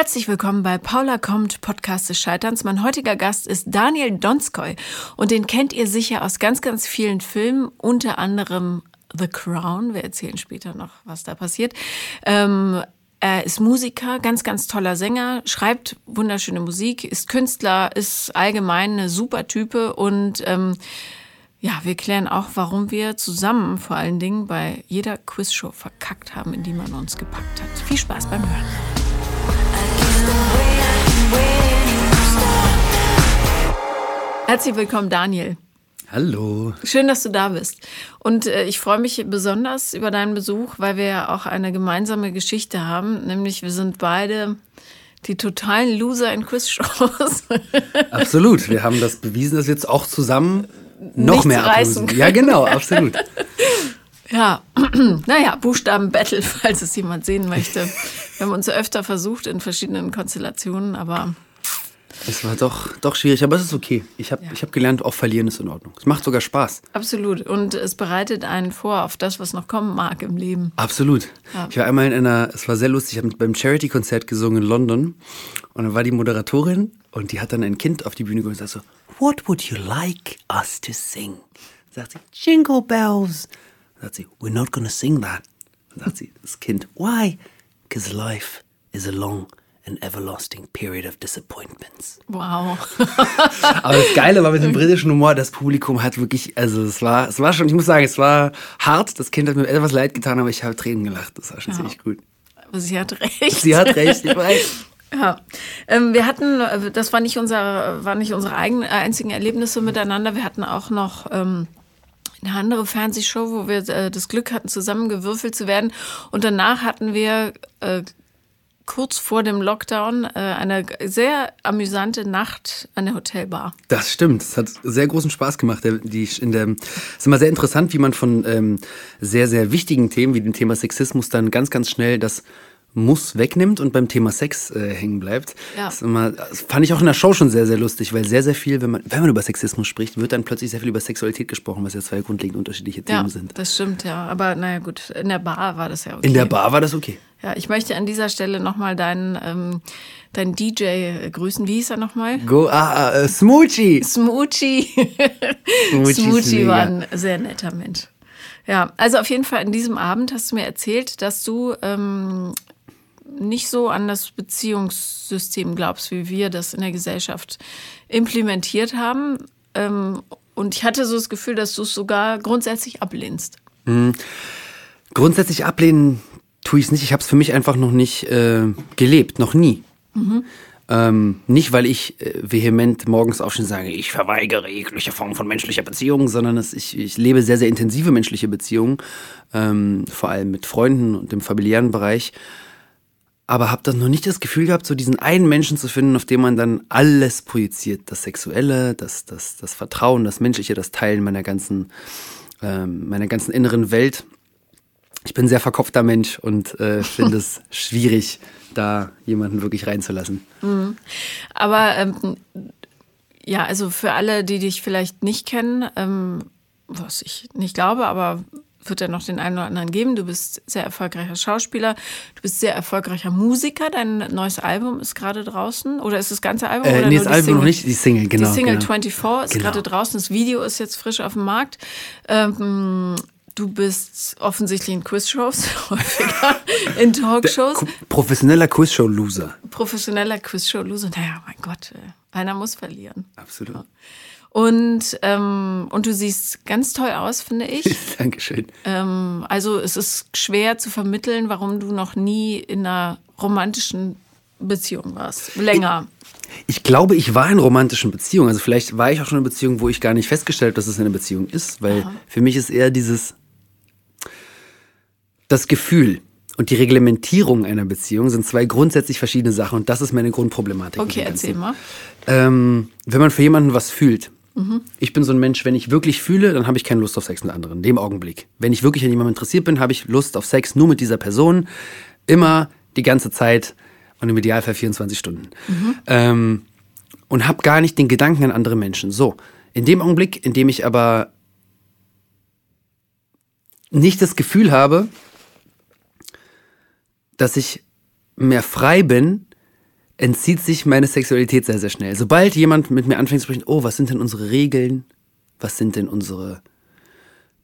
Herzlich willkommen bei Paula kommt, Podcast des Scheiterns. Mein heutiger Gast ist Daniel Donskoy und den kennt ihr sicher aus ganz, ganz vielen Filmen, unter anderem The Crown. Wir erzählen später noch, was da passiert. Ähm, er ist Musiker, ganz, ganz toller Sänger, schreibt wunderschöne Musik, ist Künstler, ist allgemein eine super Type und ähm, ja, wir klären auch, warum wir zusammen vor allen Dingen bei jeder Quizshow verkackt haben, in die man uns gepackt hat. Viel Spaß beim Hören. Herzlich willkommen, Daniel. Hallo. Schön, dass du da bist. Und äh, ich freue mich besonders über deinen Besuch, weil wir ja auch eine gemeinsame Geschichte haben, nämlich wir sind beide die totalen Loser in Quizshows. Absolut. Wir haben das bewiesen, dass wir jetzt auch zusammen noch Nichts mehr ablosen. Ja, genau, absolut. Ja, naja, Buchstaben-Battle, falls es jemand sehen möchte. Wir haben uns ja öfter versucht in verschiedenen Konstellationen, aber Es war doch, doch schwierig, aber es ist okay. Ich habe ich hab gelernt, auch verlieren ist in Ordnung. Es macht sogar Spaß. absolut. Und es bereitet einen vor auf das, was noch kommen mag im Leben. Absolut. Ja. Ich war einmal in einer, es war sehr lustig, ich habe beim Charity-Konzert gesungen in London und dann war die Moderatorin und die hat dann ein Kind auf die Bühne geholt und sagt so, What would you like us to sing? Sagt sie, Jingle Bells. Sagt sie, We're not gonna sing that. Dann sagt sie, das Kind, Why? Because life is a long and everlasting period of disappointments. Wow. Aber das Geile war mit dem britischen Humor, das Publikum hat wirklich, also es war, es war schon, ich muss sagen, es war hart. Das Kind hat mir etwas leid getan, aber ich habe Tränen gelacht. Das war schon ziemlich gut. Aber sie hat recht. Sie hat recht, ich weiß. Ja, ähm, wir hatten, äh, das war nicht unser, war nicht unsere eigenen, äh, einzigen Erlebnisse miteinander. Wir hatten auch noch ähm, eine andere Fernsehshow, wo wir äh, das Glück hatten, zusammengewürfelt zu werden. Und danach hatten wir äh, kurz vor dem Lockdown äh, eine sehr amüsante Nacht an der Hotelbar. Das stimmt. Es hat sehr großen Spaß gemacht. Der, die, in der, es ist immer sehr interessant, wie man von ähm, sehr, sehr wichtigen Themen wie dem Thema Sexismus dann ganz, ganz schnell das muss wegnimmt und beim Thema Sex äh, hängen bleibt. Ja. Das, immer, das fand ich auch in der Show schon sehr, sehr lustig, weil sehr, sehr viel, wenn man, wenn man über Sexismus spricht, wird dann plötzlich sehr viel über Sexualität gesprochen, was ja zwei grundlegend unterschiedliche Ja, Themen sind. das stimmt, ja. Aber naja, gut, in der Bar war das ja okay. In der Bar war das okay. Ja, ich möchte an dieser Stelle nochmal deinen, ähm, deinen DJ grüßen. Wie hieß er nochmal? Go, ah, ah, äh, Smoochie. Smoochie. Smoochie Smoochie war ein sehr netter Mensch. Ja, also auf jeden Fall in diesem Abend hast du mir erzählt, dass du ähm, nicht so an das Beziehungssystem glaubst, wie wir das in der Gesellschaft implementiert haben. Ähm, und ich hatte so das Gefühl, dass du es sogar grundsätzlich ablehnst. Grundsätzlich ablehnen tue ich es nicht. Ich habe es für mich einfach noch nicht äh, gelebt, noch nie. Ähm, nicht, weil ich äh, vehement morgens aufstehe und sage, ich verweigere jegliche Form von menschlicher Beziehung, sondern es, ich, ich lebe sehr, sehr intensive menschliche Beziehungen, ähm, vor allem mit Freunden und im familiären Bereich. Aber habe dann noch nicht das Gefühl gehabt, so diesen einen Menschen zu finden, auf den man dann alles projiziert. Das Sexuelle, das, das, das Vertrauen, das Menschliche, das Teilen meiner ganzen, ähm, meiner ganzen inneren Welt ich bin ein sehr verkopfter Mensch und äh, finde es schwierig, da jemanden wirklich reinzulassen. Aber ähm, ja, also für alle, die dich vielleicht nicht kennen, ähm, was ich nicht glaube, aber wird ja noch den einen oder anderen geben. Du bist sehr erfolgreicher Schauspieler, du bist sehr erfolgreicher Musiker. Dein neues Album ist gerade draußen. Oder ist das ganze Album? Äh, oder nee, das die Album Single? noch nicht, die Single, genau. die Single genau. 24 ist Genau. gerade draußen. Das Video ist jetzt frisch auf dem Markt. Ähm, du bist offensichtlich in Quizshows, häufiger in Talkshows. Professioneller Quizshow-Loser. Professioneller Quizshow-Loser. Naja, mein Gott, äh, einer muss verlieren. Absolut. Und, ähm, und du siehst ganz toll aus, finde ich. Dankeschön. ähm, also es ist schwer zu vermitteln, warum du noch nie in einer romantischen Beziehung warst. Länger. Ich glaube, ich war in romantischen Beziehungen. Also vielleicht war ich auch schon in einer Beziehung, wo ich gar nicht festgestellt habe, dass es eine Beziehung ist, weil für mich ist eher dieses das Gefühl und die Reglementierung einer Beziehung sind zwei grundsätzlich verschiedene Sachen und das ist meine Grundproblematik. Okay, erzähl mal. Ähm, wenn man für jemanden was fühlt. Ich bin so ein Mensch, wenn ich wirklich fühle, dann habe ich keine Lust auf Sex mit anderen. In dem Augenblick. Wenn ich wirklich an jemandem interessiert bin, habe ich Lust auf Sex nur mit dieser Person. Immer, die ganze Zeit und im Idealfall 24 Stunden. Ähm, und habe gar nicht den Gedanken an andere Menschen. So, in dem Augenblick, in dem ich aber nicht das Gefühl habe, dass ich mehr frei bin, entzieht sich meine Sexualität sehr, sehr schnell. Sobald jemand mit mir anfängt zu sprechen, oh, was sind denn unsere Regeln? Was sind denn unsere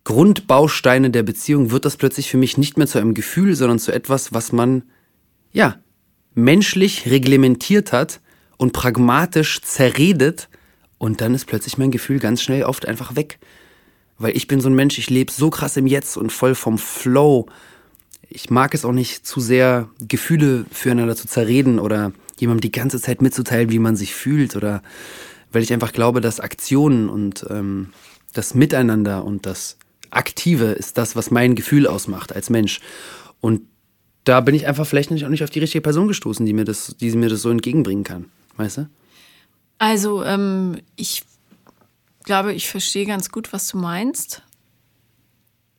Grundbausteine der Beziehung, wird das plötzlich für mich nicht mehr zu einem Gefühl, sondern zu etwas, was man, ja, menschlich reglementiert hat und pragmatisch zerredet. Und dann ist plötzlich mein Gefühl ganz schnell oft einfach weg. Weil ich bin so ein Mensch, ich lebe so krass im Jetzt und voll vom Flow. Ich mag es auch nicht zu sehr, Gefühle füreinander zu zerreden oder jemandem die ganze Zeit mitzuteilen, wie man sich fühlt oder weil ich einfach glaube, dass Aktionen und ähm, das Miteinander und das Aktive ist das, was mein Gefühl ausmacht als Mensch. Und da bin ich einfach vielleicht auch nicht auf die richtige Person gestoßen, die mir das, die mir das so entgegenbringen kann. Weißt du? Also, ähm, ich glaube, ich verstehe ganz gut, was du meinst.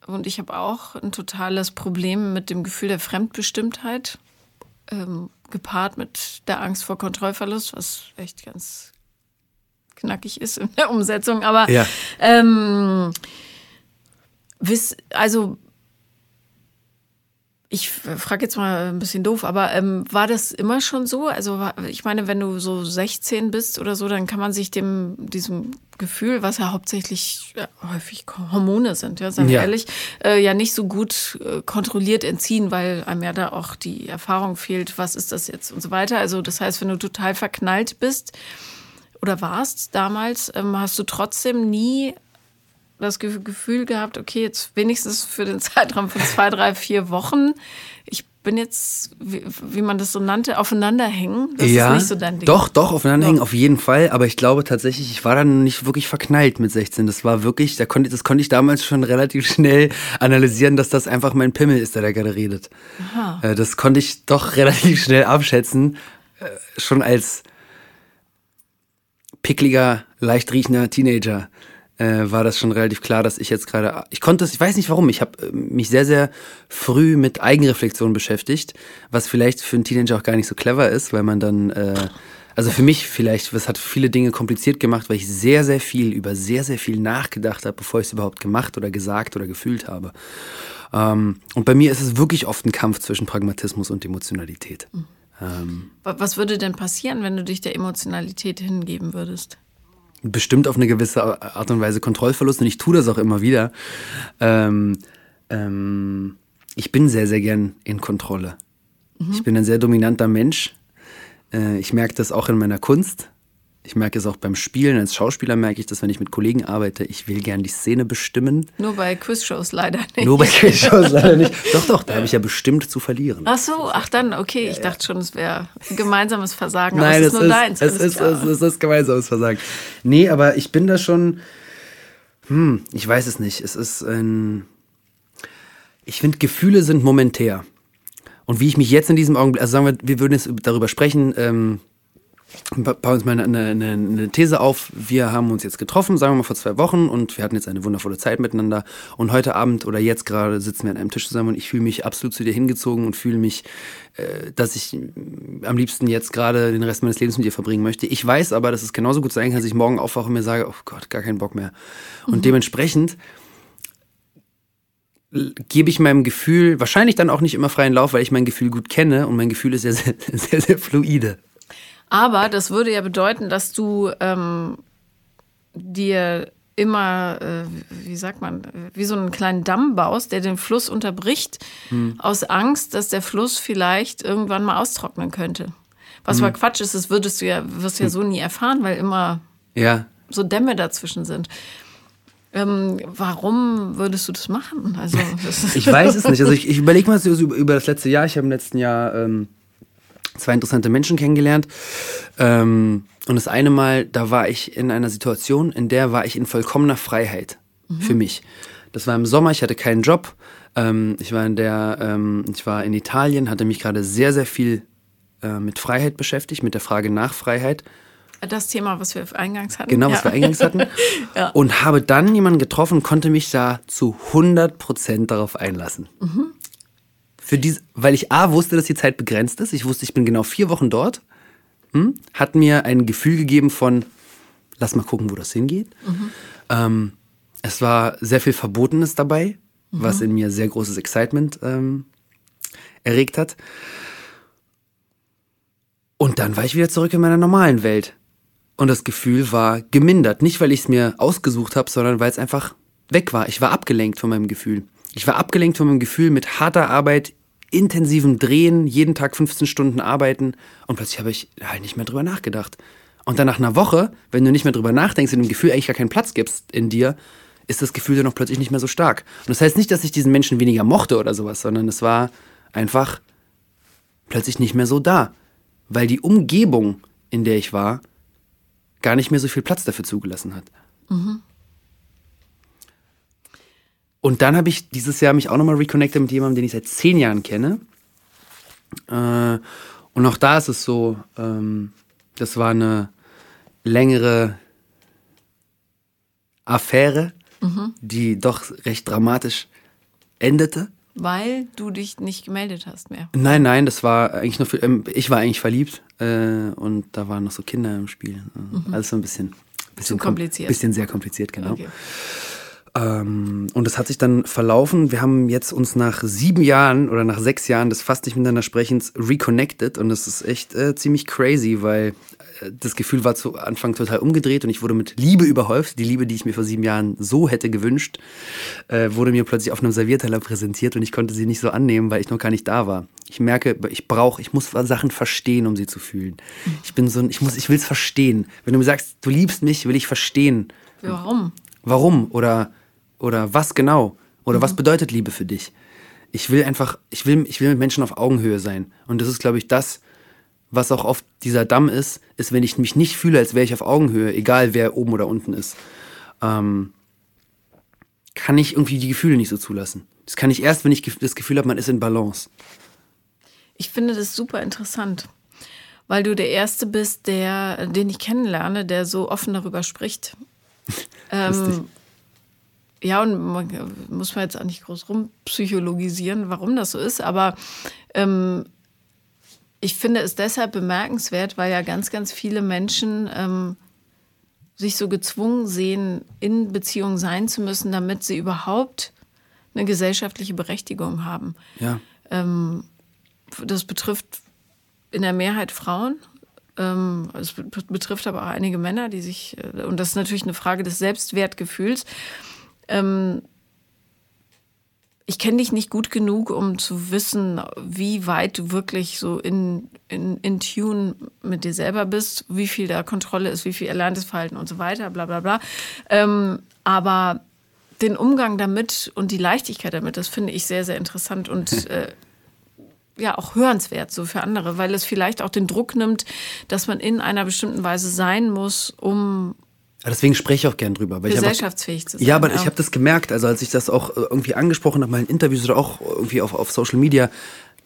Und ich habe auch ein totales Problem mit dem Gefühl der Fremdbestimmtheit, ähm, gepaart mit der Angst vor Kontrollverlust, was echt ganz knackig ist in der Umsetzung. Aber ja. ähm, also ich frage jetzt mal ein bisschen doof, aber ähm, war das immer schon so? Also ich meine, wenn du so 16 bist oder so, dann kann man sich dem diesem Gefühl, was ja hauptsächlich ja, häufig Hormone sind, ja, sagen wir ja. ehrlich, äh, ja nicht so gut äh, kontrolliert entziehen, weil einem ja da auch die Erfahrung fehlt, was ist das jetzt und so weiter. Also das heißt, wenn du total verknallt bist oder warst damals, ähm, hast du trotzdem nie das Gefühl gehabt, okay, jetzt wenigstens für den Zeitraum von zwei, drei, vier Wochen, ich bin jetzt, wie, wie man das so nannte, aufeinanderhängen. Das ja, ist nicht so dein Ding. Doch, doch, aufeinanderhängen, auf jeden Fall. Aber ich glaube tatsächlich, ich war dann nicht wirklich verknallt mit 16. Das war wirklich, da konnte, das konnte ich damals schon relativ schnell analysieren, dass das einfach mein Pimmel ist, der da gerade redet. Aha. Äh, das konnte ich doch relativ schnell abschätzen. Äh, schon als pickliger, leicht riechender Teenager äh, war das schon relativ klar, dass ich jetzt gerade, ich konnte es, ich weiß nicht warum, ich habe äh, mich sehr, sehr früh mit Eigenreflexion beschäftigt, was vielleicht für einen Teenager auch gar nicht so clever ist, weil man dann, äh, also für mich vielleicht, das hat viele Dinge kompliziert gemacht, weil ich sehr, sehr viel über sehr, sehr viel nachgedacht habe, bevor ich es überhaupt gemacht oder gesagt oder gefühlt habe. Ähm, und bei mir ist es wirklich oft ein Kampf zwischen Pragmatismus und Emotionalität. Mhm. Ähm, was würde denn passieren, wenn du dich der Emotionalität hingeben würdest? Bestimmt auf eine gewisse Art und Weise Kontrollverlust und ich tue das auch immer wieder. Ähm, ähm, ich bin sehr, sehr gern in Kontrolle. Mhm. Ich bin ein sehr dominanter Mensch. Äh, ich merke das auch in meiner Kunst. Ich merke es auch beim Spielen. Als Schauspieler merke ich das, wenn ich mit Kollegen arbeite. Ich will gern die Szene bestimmen. Nur bei Quizshows leider nicht. Nur bei Quizshows leider nicht. Doch, doch, da habe ich ja bestimmt zu verlieren. Ach so, ach dann, okay. Ich dachte schon, es wäre gemeinsames Versagen. Nein, es ist nur ist, deins. Es ist, es, ist, es ist gemeinsames Versagen. Nee, aber ich bin da schon. Hm, ich weiß es nicht. Es ist ein. Ich finde, Gefühle sind momentär. Und wie ich mich jetzt in diesem Augenblick, also sagen wir, wir würden jetzt darüber sprechen, ähm, bauen uns mal eine, eine, eine, These auf. Wir haben uns jetzt getroffen, sagen wir mal vor zwei Wochen, und wir hatten jetzt eine wundervolle Zeit miteinander. Und heute Abend oder jetzt gerade sitzen wir an einem Tisch zusammen und ich fühle mich absolut zu dir hingezogen und fühle mich, äh, dass ich am liebsten jetzt gerade den Rest meines Lebens mit dir verbringen möchte. Ich weiß aber, dass es genauso gut sein kann, dass ich morgen aufwache und mir sage, oh Gott, gar keinen Bock mehr. Und mhm. dementsprechend gebe ich meinem Gefühl wahrscheinlich dann auch nicht immer freien Lauf, weil ich mein Gefühl gut kenne und mein Gefühl ist sehr, sehr, sehr, sehr fluide. Aber das würde ja bedeuten, dass du ähm, dir immer, äh, wie sagt man, wie so einen kleinen Damm baust, der den Fluss unterbricht, hm. aus Angst, dass der Fluss vielleicht irgendwann mal austrocknen könnte. Was hm. aber Quatsch ist, das würdest du ja, wirst du ja so nie erfahren, weil immer ja. so Dämme dazwischen sind. Ähm, warum würdest du das machen? Also, das ich weiß es nicht. Also ich, ich überlege mal so über das letzte Jahr. Ich habe im letzten Jahr ähm, zwei interessante Menschen kennengelernt. Ähm, und das eine Mal, da war ich in einer Situation, in der war ich in vollkommener Freiheit mhm. für mich. Das war im Sommer, ich hatte keinen Job. Ähm, ich war in der, ähm, ich war in Italien, hatte mich gerade sehr, sehr viel äh, mit Freiheit beschäftigt, mit der Frage nach Freiheit. Das Thema, was wir eingangs hatten. Genau, was ja. wir eingangs hatten. ja. Und habe dann jemanden getroffen, konnte mich da zu 100 Prozent darauf einlassen. Mhm für diese, weil ich A wusste, dass die Zeit begrenzt ist. Ich wusste, ich bin genau vier Wochen dort. Hm, hat mir ein Gefühl gegeben von, lass mal gucken, wo das hingeht. Mhm. Ähm, es war sehr viel Verbotenes dabei, mhm. was in mir sehr großes Excitement ähm, erregt hat. Und dann war ich wieder zurück in meiner normalen Welt. Und das Gefühl war gemindert. Nicht, weil ich es mir ausgesucht habe, sondern weil es einfach weg war. Ich war abgelenkt von meinem Gefühl. Ich war abgelenkt von meinem Gefühl mit harter Arbeit, intensivem Drehen, jeden Tag 15 Stunden arbeiten. Und plötzlich habe ich halt nicht mehr drüber nachgedacht. Und dann nach einer Woche, wenn du nicht mehr drüber nachdenkst und dem Gefühl eigentlich gar keinen Platz gibst in dir, ist das Gefühl dann auch plötzlich nicht mehr so stark. Und das heißt nicht, dass ich diesen Menschen weniger mochte oder sowas, sondern es war einfach plötzlich nicht mehr so da. Weil die Umgebung, in der ich war, gar nicht mehr so viel Platz dafür zugelassen hat. Mhm. Und dann habe ich dieses Jahr mich auch nochmal reconnected mit jemandem, den ich seit zehn Jahren kenne. Äh, und auch da ist es so, ähm, das war eine längere Affäre, mhm. die doch recht dramatisch endete. Weil du dich nicht gemeldet hast mehr. Nein, nein, das war eigentlich nur für, ähm, ich war eigentlich verliebt äh, und da waren noch so Kinder im Spiel. Mhm. Alles so ein bisschen, bisschen kompliziert. Bisschen sehr kompliziert, genau. Okay. Ähm, und das hat sich dann verlaufen. Wir haben jetzt uns nach sieben Jahren oder nach sechs Jahren des fast nicht miteinander Sprechens reconnected und das ist echt äh, ziemlich crazy, weil das Gefühl war zu Anfang total umgedreht und ich wurde mit Liebe überhäuft. Die Liebe, die ich mir vor sieben Jahren so hätte gewünscht, äh, wurde mir plötzlich auf einem Servierteller präsentiert und ich konnte sie nicht so annehmen, weil ich noch gar nicht da war. Ich merke, ich brauche, ich muss Sachen verstehen, um sie zu fühlen. Ich bin so, ich muss, ich will es verstehen. Wenn du mir sagst, du liebst mich, will ich verstehen. Warum? Warum oder oder was genau oder mhm. was bedeutet Liebe für dich? Ich will einfach, ich will, ich will mit Menschen auf Augenhöhe sein und das ist, glaube ich, das was auch oft dieser Damm ist, ist, wenn ich mich nicht fühle, als wäre ich auf Augenhöhe, egal wer oben oder unten ist, ähm, kann ich irgendwie die Gefühle nicht so zulassen. Das kann ich erst, wenn ich das Gefühl habe, man ist in Balance. Ich finde das super interessant, weil du der Erste bist, der, den ich kennenlerne, der so offen darüber spricht. ähm, ja, und man, muss man jetzt auch nicht groß rumpsychologisieren, warum das so ist, aber ähm, ich finde es deshalb bemerkenswert, weil ja ganz, ganz viele Menschen ähm, sich so gezwungen sehen, in Beziehung sein zu müssen, damit sie überhaupt eine gesellschaftliche Berechtigung haben. Ja. Ähm, das betrifft in der Mehrheit Frauen. Ähm, es betrifft aber auch einige Männer, die sich, äh, und das ist natürlich eine Frage des Selbstwertgefühls. Ähm, ich kenne dich nicht gut genug, um zu wissen, wie weit du wirklich so in, in, in Tune mit dir selber bist, wie viel da Kontrolle ist, wie viel erlerntes Verhalten und so weiter, bla bla bla. Ähm, aber den Umgang damit und die Leichtigkeit damit, das finde ich sehr, sehr interessant und äh, ja auch hörenswert so für andere, weil es vielleicht auch den Druck nimmt, dass man in einer bestimmten Weise sein muss, um Deswegen spreche ich auch gern drüber. Weil Gesellschaftsfähig zu sein. Ja, aber ja. ich habe das gemerkt, also als ich das auch äh, irgendwie angesprochen habe, mal in Interviews oder auch irgendwie auf, auf Social Media,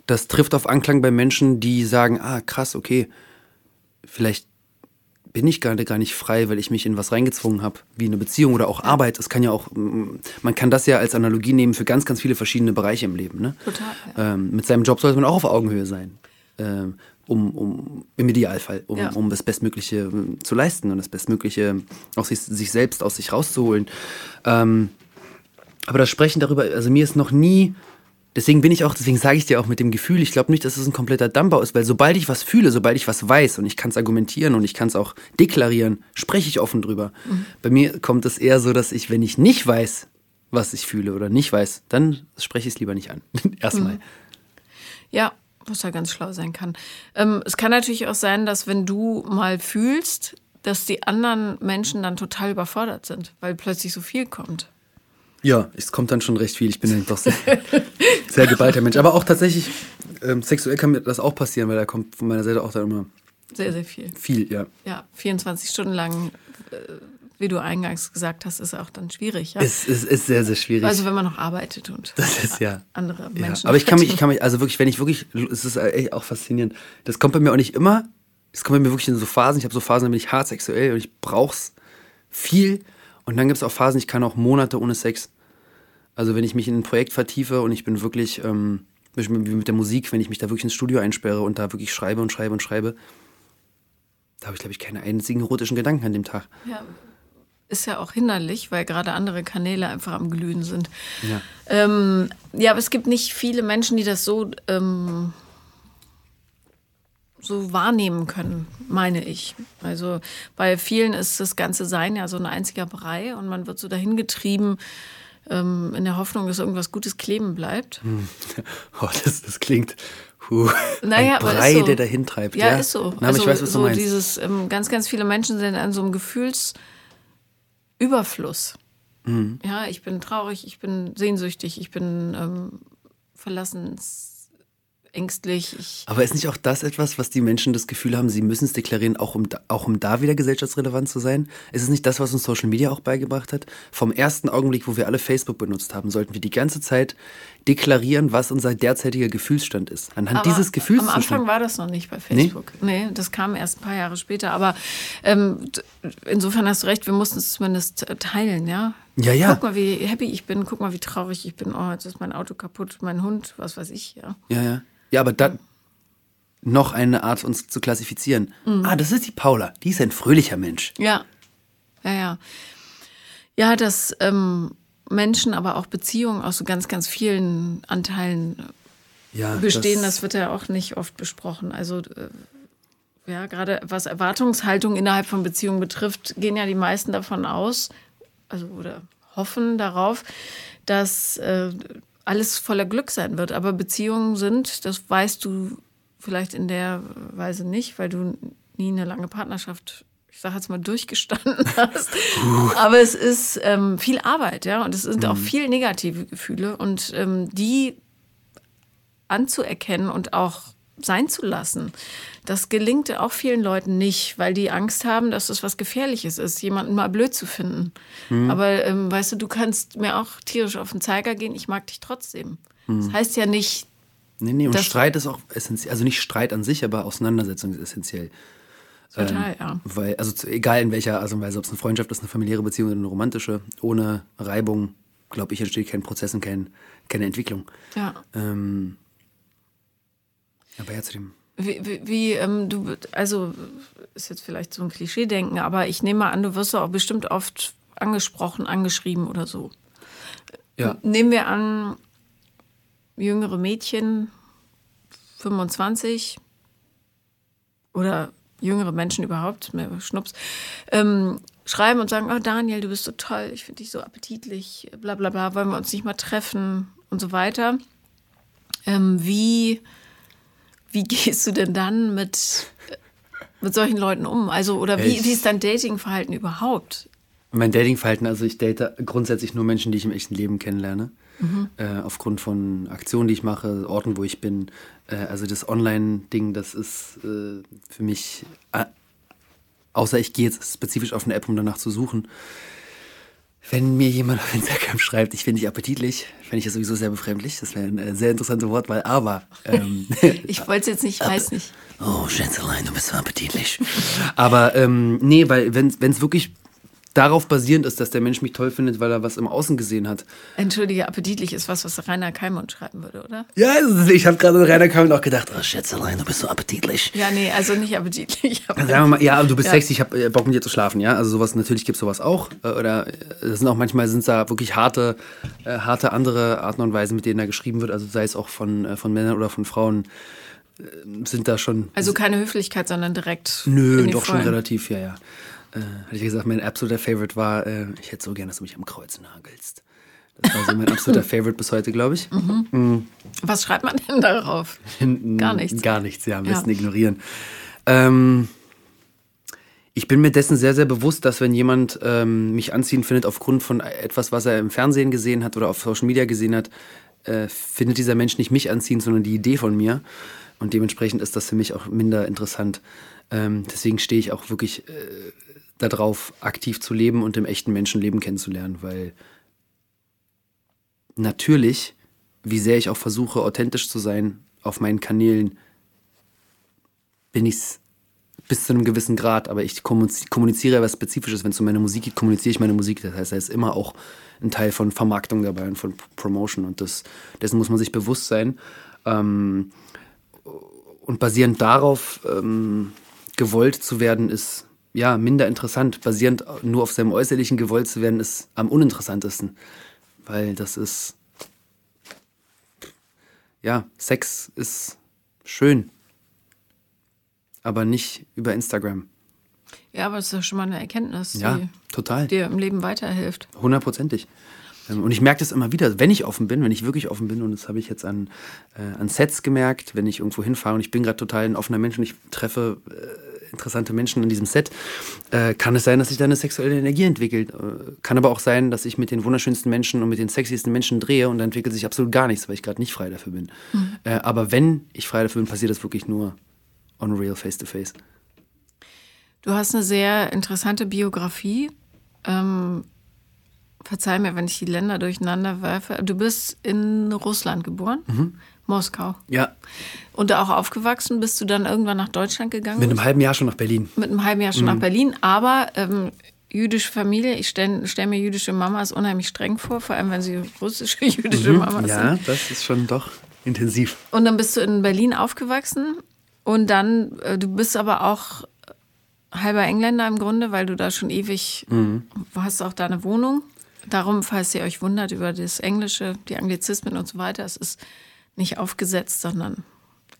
das trifft auf Anklang bei Menschen, die sagen, ah krass, okay, vielleicht bin ich gerade gar nicht frei, weil ich mich in was reingezwungen habe, wie eine Beziehung oder auch Arbeit. Es kann ja auch, man kann das ja als Analogie nehmen für ganz, ganz viele verschiedene Bereiche im Leben. Ne? Total. Ja. Ähm, mit seinem Job sollte man auch auf Augenhöhe sein. Ähm, um, um im Idealfall, um, ja. um das Bestmögliche ähm, zu leisten und das Bestmögliche aus sich, sich selbst aus sich rauszuholen. Ähm, aber das Sprechen darüber, also mir ist noch nie, deswegen bin ich auch, deswegen sage ich dir auch mit dem Gefühl, ich glaube nicht, dass es ein kompletter Dammbau ist, weil sobald ich was fühle, sobald ich was weiß und ich kann es argumentieren und ich kann es auch deklarieren, spreche ich offen drüber. Mhm. Bei mir kommt es eher so, dass ich, wenn ich nicht weiß, was ich fühle oder nicht weiß, dann spreche ich es lieber nicht an. Erstmal. Mhm. Ja, was ja ganz schlau sein kann. Ähm, es kann natürlich auch sein, dass wenn du mal fühlst, dass die anderen Menschen dann total überfordert sind, weil plötzlich so viel kommt. Ja, es kommt dann schon recht viel. Ich bin dann doch sehr, sehr geballter Mensch. Aber auch tatsächlich, ähm, sexuell kann mir das auch passieren, weil da kommt von meiner Seite auch dann immer. Sehr, sehr viel. Viel, ja. Ja, 24 Stunden lang äh, wie du eingangs gesagt hast, ist auch dann schwierig. Ja? Es, es ist sehr, sehr schwierig. Also wenn man noch arbeitet und das ist, ja. andere Menschen. Ja. Aber ich kann mich, ich kann mich, also wirklich, wenn ich wirklich, es ist echt auch faszinierend. Das kommt bei mir auch nicht immer. Es kommt bei mir wirklich in so Phasen. Ich habe so Phasen, da bin ich hart sexuell und ich brauch's viel. Und dann gibt es auch Phasen, ich kann auch Monate ohne Sex. Also wenn ich mich in ein Projekt vertiefe und ich bin wirklich, ähm, wie mit der Musik, wenn ich mich da wirklich ins Studio einsperre und da wirklich schreibe und schreibe und schreibe, da habe ich, glaube ich, keine einzigen erotischen Gedanken an dem Tag. Ja, ist ja auch hinderlich, weil gerade andere Kanäle einfach am Glühen sind. Ja, ähm, ja aber es gibt nicht viele Menschen, die das so ähm, so wahrnehmen können, meine ich. Also bei vielen ist das ganze Sein ja so ein einziger Brei und man wird so dahin getrieben, ähm, in der Hoffnung, dass irgendwas Gutes kleben bleibt. Oh, das, das klingt puh, Naja, ein Brei, so. der dahin treibt. Ja, ist so. Na, aber ich weiß, was so du meinst. dieses, ähm, ganz, ganz viele Menschen sind an so einem Gefühlsüberfluss. Mhm. Ja, ich bin traurig, ich bin sehnsüchtig, ich bin ähm, verlassensängstlich. Ich, Aber ist nicht auch das etwas, was die Menschen das Gefühl haben, sie müssen es deklarieren, auch um, da- auch um da wieder gesellschaftsrelevant zu sein? Ist es nicht das, was uns Social Media auch beigebracht hat? Vom ersten Augenblick, wo wir alle Facebook benutzt haben, sollten wir die ganze Zeit deklarieren, was unser derzeitiger Gefühlsstand ist. Anhand Aber dieses Gefühls Am Anfang war das noch nicht bei Facebook. Nee, das kam erst ein paar Jahre später. Aber ähm, insofern hast du recht, wir mussten es zumindest äh, teilen, ja. Ja, ja. Guck mal, wie happy ich bin, guck mal, wie traurig ich bin. Oh, jetzt ist mein Auto kaputt, mein Hund, was weiß ich, ja. Ja, ja. Ja, aber dann noch eine Art, uns zu klassifizieren. Mhm. Ah, das ist die Paula. Die ist ein fröhlicher Mensch. Ja, ja, ja. Ja, dass ähm, Menschen, aber auch Beziehungen aus so ganz, ganz vielen Anteilen Ja, bestehen, das, wird ja auch nicht oft besprochen. Also äh, ja, gerade was Erwartungshaltung innerhalb von Beziehungen betrifft, gehen ja die meisten davon aus, also oder hoffen darauf, dass äh, alles voller Glück sein wird. Aber Beziehungen sind, das weißt du vielleicht in der Weise nicht, weil du nie eine lange Partnerschaft ich sage jetzt mal, durchgestanden hast. Aber es ist ähm, viel Arbeit, ja, und es sind auch viel negative Gefühle und ähm, die anzuerkennen und auch sein zu lassen. Das gelingt auch vielen Leuten nicht, weil die Angst haben, dass das was Gefährliches ist, jemanden mal blöd zu finden. Aber ähm, weißt du, du kannst mir auch tierisch auf den Zeiger gehen, ich mag dich trotzdem. Das heißt ja nicht, Nee, nee, und Streit ist auch essentiell. Also nicht Streit an sich, aber Auseinandersetzung ist essentiell. total, ja. Weil, also egal in welcher Art und Weise, ob es eine Freundschaft ist, eine familiäre Beziehung oder eine romantische, ohne Reibung, glaube ich, entsteht kein Prozess und kein, keine Entwicklung. ja. Ähm, aber zu dem. Wie, wie, wie ähm, du, also ist jetzt vielleicht so ein Klischee-Denken, aber ich nehme mal an, du wirst auch bestimmt oft angesprochen, angeschrieben oder so. Ja. Nehmen wir an, jüngere Mädchen, 25 oder jüngere Menschen überhaupt, mehr Schnups, ähm, schreiben und sagen, oh Daniel, du bist so toll, ich finde dich so appetitlich, bla bla bla, wollen wir uns nicht mal treffen und so weiter. Ähm, wie, wie gehst du denn dann mit, mit solchen Leuten um? Also, oder wie, Ich- wie ist dein Datingverhalten überhaupt? Mein Datingverhalten, also ich date grundsätzlich nur Menschen, die ich im echten Leben kennenlerne. Mhm. Äh, aufgrund von Aktionen, die ich mache, Orten, wo ich bin. Äh, also das Online-Ding, das ist äh, für mich, äh, außer ich gehe jetzt spezifisch auf eine App, um danach zu suchen. Wenn mir jemand auf Instagram schreibt, ich finde dich appetitlich, fände ich das sowieso sehr befremdlich. Das wäre eine sehr interessante Wortwahl, aber ähm, Ich wollte es jetzt nicht, ich weiß nicht. Oh, Schätzelein, du bist so appetitlich. Aber ähm, nee, weil wenn es wirklich darauf basierend ist, dass der Mensch mich toll findet, weil er was im Außen gesehen hat. Entschuldige, appetitlich ist was, was Rainer Keimund schreiben würde, oder? Ja, ich habe gerade an Rainer Kamen auch gedacht, oh Schätzelein, du bist so appetitlich. Ja, nee, also nicht appetitlich. Sagen wir mal, ja, aber du bist Ja. sexy, ich habe Bock mit dir zu schlafen, ja. Also sowas, natürlich gibt es sowas auch. Äh, Oder äh, das sind auch manchmal sind da wirklich harte, äh, harte andere Arten und Weisen, mit denen da geschrieben wird. Also sei es auch von, äh, von Männern oder von Frauen, äh, sind da schon also keine Höflichkeit, sondern direkt. Nö, doch schon Vollen. relativ, ja, ja. Äh, hatte ich ja gesagt, mein absoluter Favorite war, äh, ich hätte so gern, dass du mich am Kreuz nagelst. Das war so mein absoluter Favorite bis heute, glaube ich. Was schreibt man denn darauf? Gar nichts. Gar nichts, ja, am Ja. besten ignorieren. Ähm, ich bin mir dessen sehr, sehr bewusst, dass wenn jemand ähm, mich anziehen findet aufgrund von etwas, was er im Fernsehen gesehen hat oder auf Social Media gesehen hat, äh, findet dieser Mensch nicht mich anziehend, sondern die Idee von mir. Und dementsprechend ist das für mich auch minder interessant. Ähm, deswegen stehe ich auch wirklich äh, darauf, aktiv zu leben und im echten Menschenleben kennenzulernen, weil natürlich, wie sehr ich auch versuche, authentisch zu sein auf meinen Kanälen, bin ich es bis zu einem gewissen Grad, aber ich kommuniz- kommuniziere was Spezifisches. Wenn es um meine Musik geht, kommuniziere ich meine Musik. Das heißt, da ist immer auch ein Teil von Vermarktung dabei und von Promotion und das, dessen muss man sich bewusst sein. Ähm, und basierend darauf ähm, gewollt zu werden, ist ja minder interessant. Basierend nur auf seinem Äußerlichen gewollt zu werden, ist am uninteressantesten. Weil das ist. Ja, Sex ist schön. aber nicht über Instagram. Ja, aber das ist ja schon mal eine Erkenntnis, Ja, die total. dir im Leben weiterhilft. Hundertprozentig. Ähm, Und ich merke das immer wieder, wenn ich offen bin, wenn ich wirklich offen bin, und das habe ich jetzt an, äh, an Sets gemerkt, wenn ich irgendwo hinfahre und ich bin gerade total ein offener Mensch und ich treffe äh, interessante Menschen an diesem Set, äh, kann es sein, dass sich da eine sexuelle Energie entwickelt. Äh, kann aber auch sein, dass ich mit den wunderschönsten Menschen und mit den sexiesten Menschen drehe und dann entwickelt sich absolut gar nichts, weil ich gerade nicht frei dafür bin. Äh, aber wenn ich frei dafür bin, passiert das wirklich nur on real, face to face. Du hast eine sehr interessante Biografie. Ähm, verzeih mir, wenn ich die Länder durcheinander werfe. Du bist in Russland geboren, Mhm. Moskau. Ja, Und da auch aufgewachsen, bist du dann irgendwann nach Deutschland gegangen? mit einem halben Jahr schon nach Berlin. Mit einem halben Jahr schon nach Berlin, aber ähm, jüdische Familie, ich stelle stell mir jüdische Mamas unheimlich streng vor, vor allem wenn sie russische jüdische Mamas Ja, sind. das ist schon doch intensiv. Und dann bist du in Berlin aufgewachsen und dann, äh, du bist aber auch halber Engländer im Grunde, weil du da schon ewig, hast auch da eine Wohnung. Darum, falls ihr euch wundert über das Englische, die Anglizismen und so weiter, es ist nicht aufgesetzt, sondern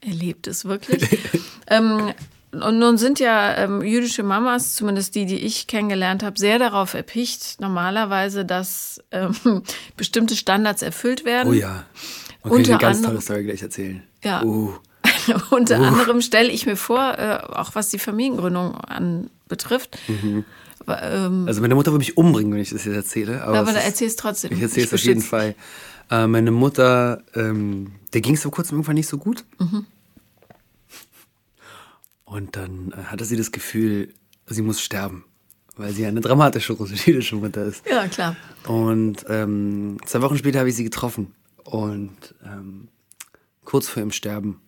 er lebt es wirklich. ähm, und nun sind ja ähm, jüdische Mamas, zumindest die, die ich kennengelernt habe, sehr darauf erpicht, normalerweise, dass ähm, bestimmte Standards erfüllt werden. Oh ja. Man kann Unter eine ganz tolle Story gleich erzählen. Ja. Uh. Unter anderem stelle ich mir vor, äh, auch was die Familiengründung anbetrifft. wa- Ähm, Also meine Mutter würde mich umbringen, wenn ich das jetzt erzähle. Aber, aber es da ist- erzähl's trotzdem. Ich erzähle es auf jeden Fall. Äh, meine Mutter, ähm, der ging es vor kurzem irgendwann nicht so gut. Mhm. Und dann äh, hatte sie das Gefühl, sie muss sterben, weil sie eine dramatische russische Mutter ist. ja, klar. Und ähm, zwei Wochen später habe ich sie getroffen. Und ähm, kurz vor ihrem Sterben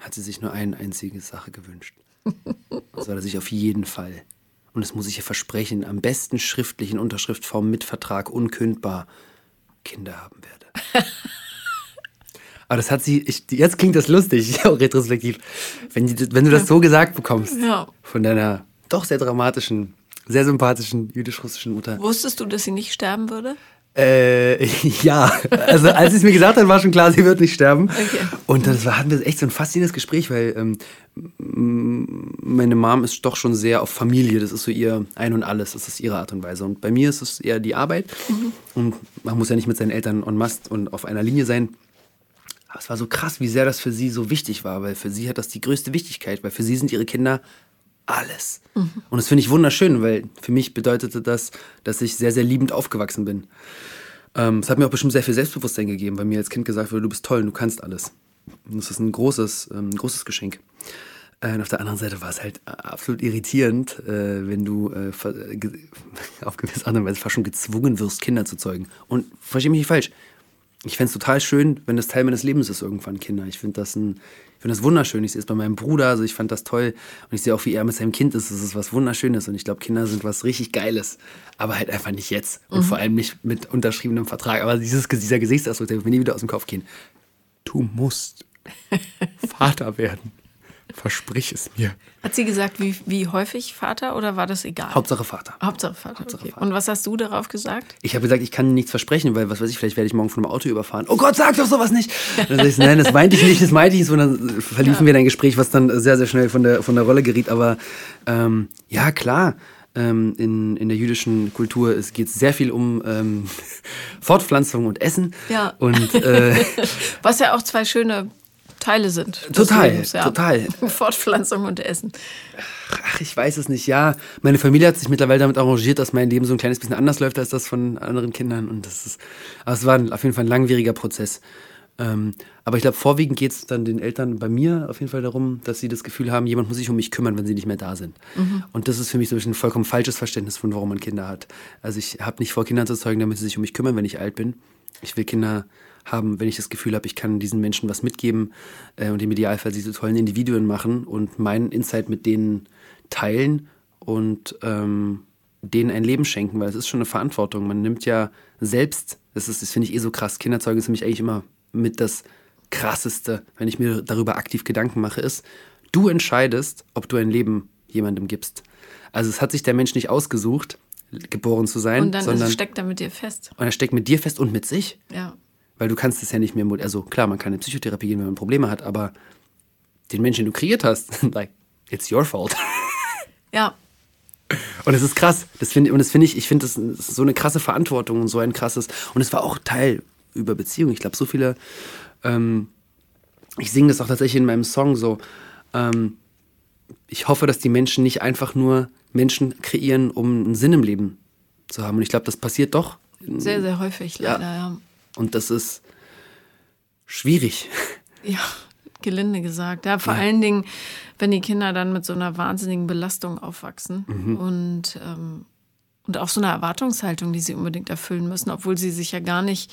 hat sie sich nur eine einzige Sache gewünscht. Das war, dass ich auf jeden Fall, und das muss ich ihr versprechen, am besten schriftlich in Unterschriftform mit Vertrag unkündbar Kinder haben werde. Aber das hat sie, ich, jetzt klingt das lustig, auch retrospektiv. Wenn, wenn du das so gesagt bekommst, Ja. von deiner doch sehr dramatischen, sehr sympathischen jüdisch-russischen Mutter. Wusstest du, dass sie nicht sterben würde? Äh, ja, also als sie es mir gesagt hat, war schon klar, sie wird nicht sterben. Okay. Und das war, hatten wir echt so ein faszinierendes Gespräch, weil ähm, meine Mom ist doch schon sehr auf Familie. Das ist so ihr Ein und Alles. Das ist ihre Art und Weise. Und bei mir ist es eher die Arbeit. Und man muss ja nicht mit seinen Eltern en masse und auf einer Linie sein. Aber es war so krass, wie sehr das für sie so wichtig war, weil für sie hat das die größte Wichtigkeit, weil für sie sind ihre Kinder alles. Und das finde ich wunderschön, weil für mich bedeutete das, dass ich sehr, sehr liebend aufgewachsen bin. Ähm, es hat mir auch bestimmt sehr viel Selbstbewusstsein gegeben, weil mir als Kind gesagt wurde, du bist toll und du kannst alles. Und das ist ein großes, ähm, großes Geschenk. Äh, und auf der anderen Seite war es halt äh, absolut irritierend, äh, wenn du äh, äh, auf gewisse Art und Weise fast schon gezwungen wirst, Kinder zu zeugen. Und verstehe mich nicht falsch. Ich fände es total schön, wenn das Teil meines Lebens ist, irgendwann Kinder. Ich finde das, ein- ich find das wunderschön. Ich sehe es bei meinem Bruder, also ich fand das toll. Und ich sehe auch, wie er mit seinem Kind ist. Das ist was Wunderschönes. Und ich glaube, Kinder sind was richtig Geiles. Aber halt einfach nicht jetzt. Und vor allem nicht mit unterschriebenem Vertrag. Aber dieses, dieser Gesichtsausdruck, der wird mir nie wieder aus dem Kopf gehen. Du musst Vater werden. Versprich es mir. Hat sie gesagt, wie, wie häufig Vater oder war das egal? Hauptsache Vater. Hauptsache Vater. Hauptsache okay. Vater. Und was hast du darauf gesagt? Ich habe gesagt, ich kann nichts versprechen, weil was weiß ich, vielleicht werde ich morgen von einem Auto überfahren. Oh Gott, sag doch sowas nicht! Ich, nein, das meinte ich nicht, das meinte ich nicht. Und dann verliefen wir in ein Gespräch, was dann sehr, sehr schnell von der, von der Rolle geriet. Aber ähm, ja, klar, ähm, in, in der jüdischen Kultur es geht sehr viel um ähm, Fortpflanzung und Essen. Ja. Und äh, Was ja auch zwei schöne Teile sind. Total, Lebens, ja. total. Fortpflanzung und Essen. ach, ich weiß es nicht. Ja, meine Familie hat sich mittlerweile damit arrangiert, dass mein Leben so ein kleines bisschen anders läuft als das von anderen Kindern. Und das ist, aber es war auf jeden Fall ein langwieriger Prozess. Ähm, aber ich glaube, vorwiegend geht es dann den Eltern bei mir auf jeden Fall darum, dass sie das Gefühl haben, jemand muss sich um mich kümmern, wenn sie nicht mehr da sind. Und das ist für mich so ein vollkommen falsches Verständnis von, warum man Kinder hat. Also ich habe nicht vor, Kinder zu zeugen, damit sie sich um mich kümmern, wenn ich alt bin. Ich will Kinder haben, wenn ich das Gefühl habe, ich kann diesen Menschen was mitgeben äh, und im Idealfall sie zu tollen Individuen machen und meinen Insight mit denen teilen und ähm, denen ein Leben schenken, weil es ist schon eine Verantwortung. Man nimmt ja selbst, das ist, das finde ich eh so krass, Kinderzeugen ist mich eigentlich immer mit das krasseste, wenn ich mir darüber aktiv Gedanken mache, ist, du entscheidest, ob du ein Leben jemandem gibst. Also es hat sich der Mensch nicht ausgesucht, geboren zu sein, Und dann sondern steckt er mit dir fest. und er steckt mit dir fest und mit sich. Ja. Weil du kannst es ja nicht mehr, also klar, man kann in Psychotherapie gehen, wenn man Probleme hat, aber den Menschen, den du kreiert hast, like, it's your fault. Ja, Und es ist krass. Das find, und das finde ich, ich finde, das ist so eine krasse Verantwortung und so ein krasses. Und es war auch Teil über Beziehung. Ich glaube, so viele. Ähm, ich singe das auch tatsächlich in meinem Song so. Ähm, ich hoffe, dass die Menschen nicht einfach nur Menschen kreieren, um einen Sinn im Leben zu haben. Und ich glaube, das passiert doch. sehr, sehr häufig Ja. leider, ja. Und das ist schwierig. Ja, gelinde gesagt. Ja, vor allen Dingen, wenn die Kinder dann mit so einer wahnsinnigen Belastung aufwachsen Mhm. und, ähm, und auch so einer Erwartungshaltung, die sie unbedingt erfüllen müssen, obwohl sie sich ja gar nicht,